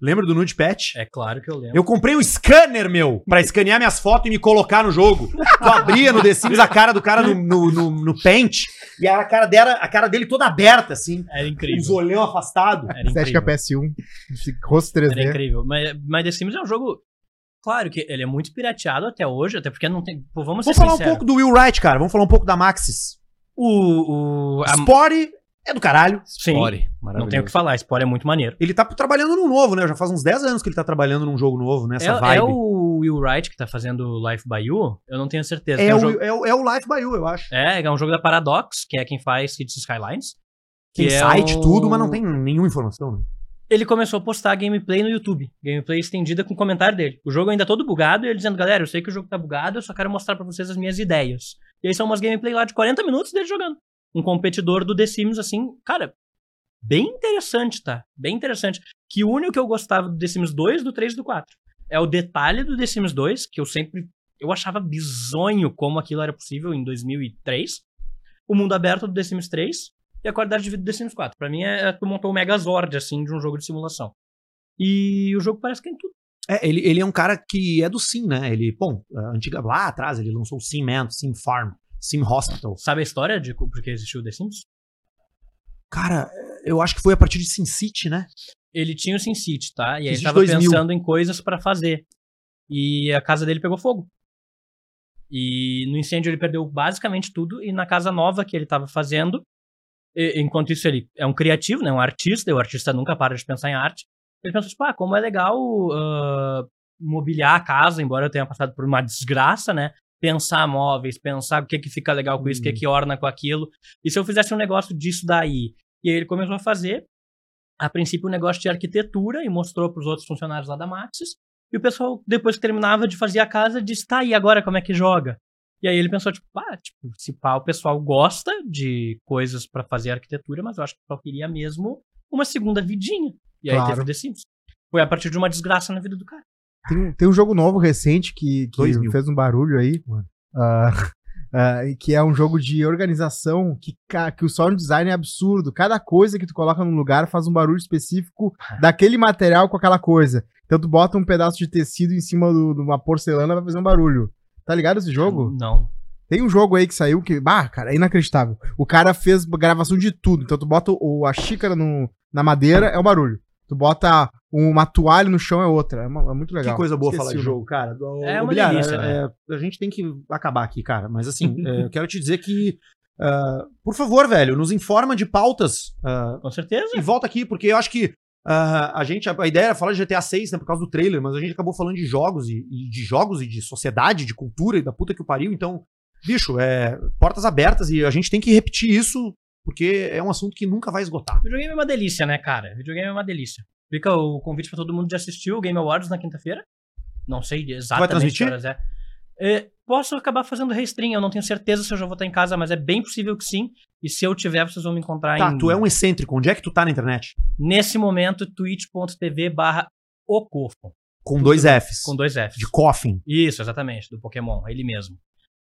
Lembra do nude pet? É claro que eu lembro. Eu comprei um scanner, meu, pra escanear minhas fotos e me colocar no jogo. Tu abria no The Sims a cara do cara no, no, no, no Paint e a cara, dela, a cara dele toda aberta, assim. Era Os incrível. olhão afastado. Era Estética incrível. PS1. esse Rosto 3D. Era incrível. Mas, mas The Sims é um jogo. Claro que ele é muito pirateado até hoje, até porque não tem. Pô, vamos ser Vamos falar um pouco do Will Wright, cara. Vamos falar um pouco da Maxis. O. o a- Spore é do caralho. Sim. Ore, Não tem o que falar. Spore é muito maneiro. Ele tá trabalhando num novo, né? Já faz uns 10 anos que ele tá trabalhando num jogo novo, nessa É, vibe. é o Will Wright que tá fazendo Life by You? Eu não tenho certeza. É Tem um o, jogo- é, o, é o Life by You, eu acho. É, é um jogo da Paradox, que é quem faz Cities Skylines. Tem que é site, o- tudo, mas não tem nenhuma informação, né? Ele começou a postar gameplay no YouTube. Gameplay estendida com comentário dele. O jogo ainda é todo bugado e ele dizendo, galera, eu sei que o jogo tá bugado, eu só quero mostrar pra vocês as minhas ideias. E aí são umas gameplay lá de 40 minutos dele jogando. Um competidor do The Sims, assim, cara, bem interessante, tá? Bem interessante. Que o que eu gostava do The Sims 2, do 3 e do 4. É o detalhe do The Sims 2, que eu sempre. Eu achava bizonho como aquilo era possível em 2003. O mundo aberto do The Sims 3 e a qualidade de vida do The Sims 4. Pra mim é, é tu montou o Megazord, assim, de um jogo de simulação. E o jogo parece que tem tudo. É, ele, ele é um cara que é do Sim, né? Ele, bom, antiga, lá atrás ele lançou o Sim Man, Sim Farm, Sim Hospital. Sabe a história de por que existiu o The Sims? Cara, eu acho que foi a partir de Sin City, né? Ele tinha o Sin City, tá? E aí ele Existe tava 2000. pensando em coisas pra fazer. E a casa dele pegou fogo. E no incêndio ele perdeu basicamente tudo. E na casa nova que ele tava fazendo, e- enquanto isso ele é um criativo, né? Um artista. E o artista nunca para de pensar em arte. Ele pensou, tipo, ah, como é legal ah, mobiliar a casa, embora eu tenha passado por uma desgraça, né? Pensar móveis, pensar o que que fica legal com isso, o que que orna com aquilo. E se eu fizesse um negócio disso daí? E aí ele começou a fazer, a princípio, um negócio de arquitetura e mostrou para os outros funcionários lá da Maxis. E o pessoal, depois que terminava de fazer a casa, disse, tá, e agora como é que joga? E aí ele pensou, tipo, ah, tipo, se pá, o pessoal gosta de coisas pra fazer arquitetura, mas eu acho que só queria mesmo uma segunda vidinha. E aí Claro. teve o The Sims. Foi a partir de uma desgraça na vida do cara. Tem, um- tem um jogo novo recente que, que 2000. fez um barulho aí. Ah, ah, e que é um jogo de organização que, que o sound design é absurdo. Cada coisa que tu coloca num lugar faz um barulho específico daquele material com aquela coisa. Então tu bota um pedaço de tecido em cima do- de uma porcelana vai fazer um barulho. Tá ligado esse jogo? Não. Tem um jogo aí que saiu que, bah, cara, é inacreditável. O cara fez gravação de tudo. Então tu bota o, a xícara no, na madeira, é um barulho. Tu bota uma toalha no chão, é outra. É, uma- é muito legal. Que coisa boa Esqueci falar de jogo, cara. Do- É uma Bilhar, delícia, é- né? é, a gente tem que acabar aqui, cara. Mas assim, é, eu quero te dizer que, ah, por favor, velho, nos informa de pautas ah, Com certeza. e volta aqui, porque eu acho que ah, a gente, a, a ideia era falar de GTA 6, né, por causa do trailer, mas a gente acabou falando de jogos e, e de jogos e de sociedade, de cultura e da puta que o pariu. Então, bicho, é portas abertas e a gente tem que repetir isso porque é um assunto que nunca vai esgotar. Videogame é uma delícia, né, cara? Videogame é uma delícia. Fica o convite pra todo mundo de assistir o Game Awards na quinta-feira. Não sei exatamente que horas é. É, Posso acabar fazendo restream, eu não tenho certeza se eu já vou estar em casa, mas é bem possível que sim. E se eu tiver, vocês vão me encontrar Tá, em. tu é um excêntrico. Onde é que tu tá na internet? Nesse momento, twitch.tv barra. Com dois Fs. Com dois Fs. De coffin. Isso, exatamente, do Pokémon, ele mesmo.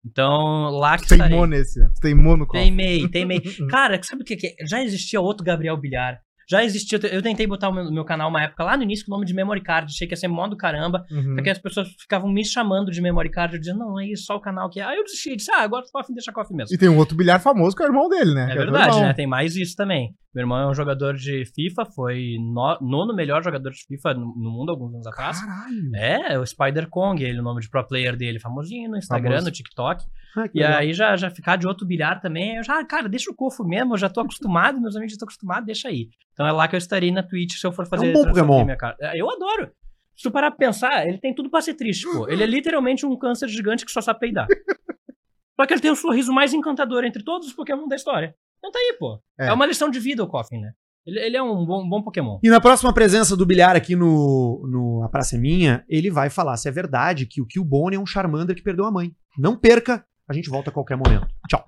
Então, lá que estarei. Teimou nesse, né? Teimou no copo. Teimei, teimei. Cara, sabe o que, que é? Já existia outro Gabriel Bilhar. Já existia. Eu tentei botar o meu, meu canal uma época lá no início com o nome de Memory Card. Achei que ia ser mó do caramba. Uhum. Só que as pessoas ficavam me chamando de Memory Card. Eu dizia, não, é isso, só o canal que é. Aí eu desisti. Disse, ah, agora tô afim, deixa coffee mesmo. E tem um outro bilhar famoso que é o irmão dele, né? É Que teu verdade, irmão. né? Tem mais isso também. Meu irmão é um jogador de FIFA, foi no- nono melhor jogador de FIFA no, no mundo alguns anos atrás. Caralho. É, o Spider Kong, ele, o nome de pro player dele, famosinho no Instagram, Famoso. no TikTok. Ah, E legal. aí já, já ficar de outro bilhar também, eu já, ah, cara, deixa o cofo mesmo, eu já tô acostumado, meus amigos já estão acostumados, deixa aí. Então é lá que eu estarei na Twitch se eu for fazer É um bom Pokémon. minha cara. É, Eu adoro. Se tu parar pra pensar, ele tem tudo pra ser triste, pô. Ele é literalmente um câncer gigante que só sabe peidar. Só que ele tem o sorriso mais encantador entre todos os Pokémon da história. Então tá aí, pô. É, É. uma lição de vida o Coffin, né? Ele, ele é um bom, bom Pokémon. E na próxima presença do Bilhar aqui no, no A Praça é Minha, ele vai falar se é verdade que o Killbone é um Charmander que perdeu a mãe. Não perca, a gente volta a qualquer momento. Tchau.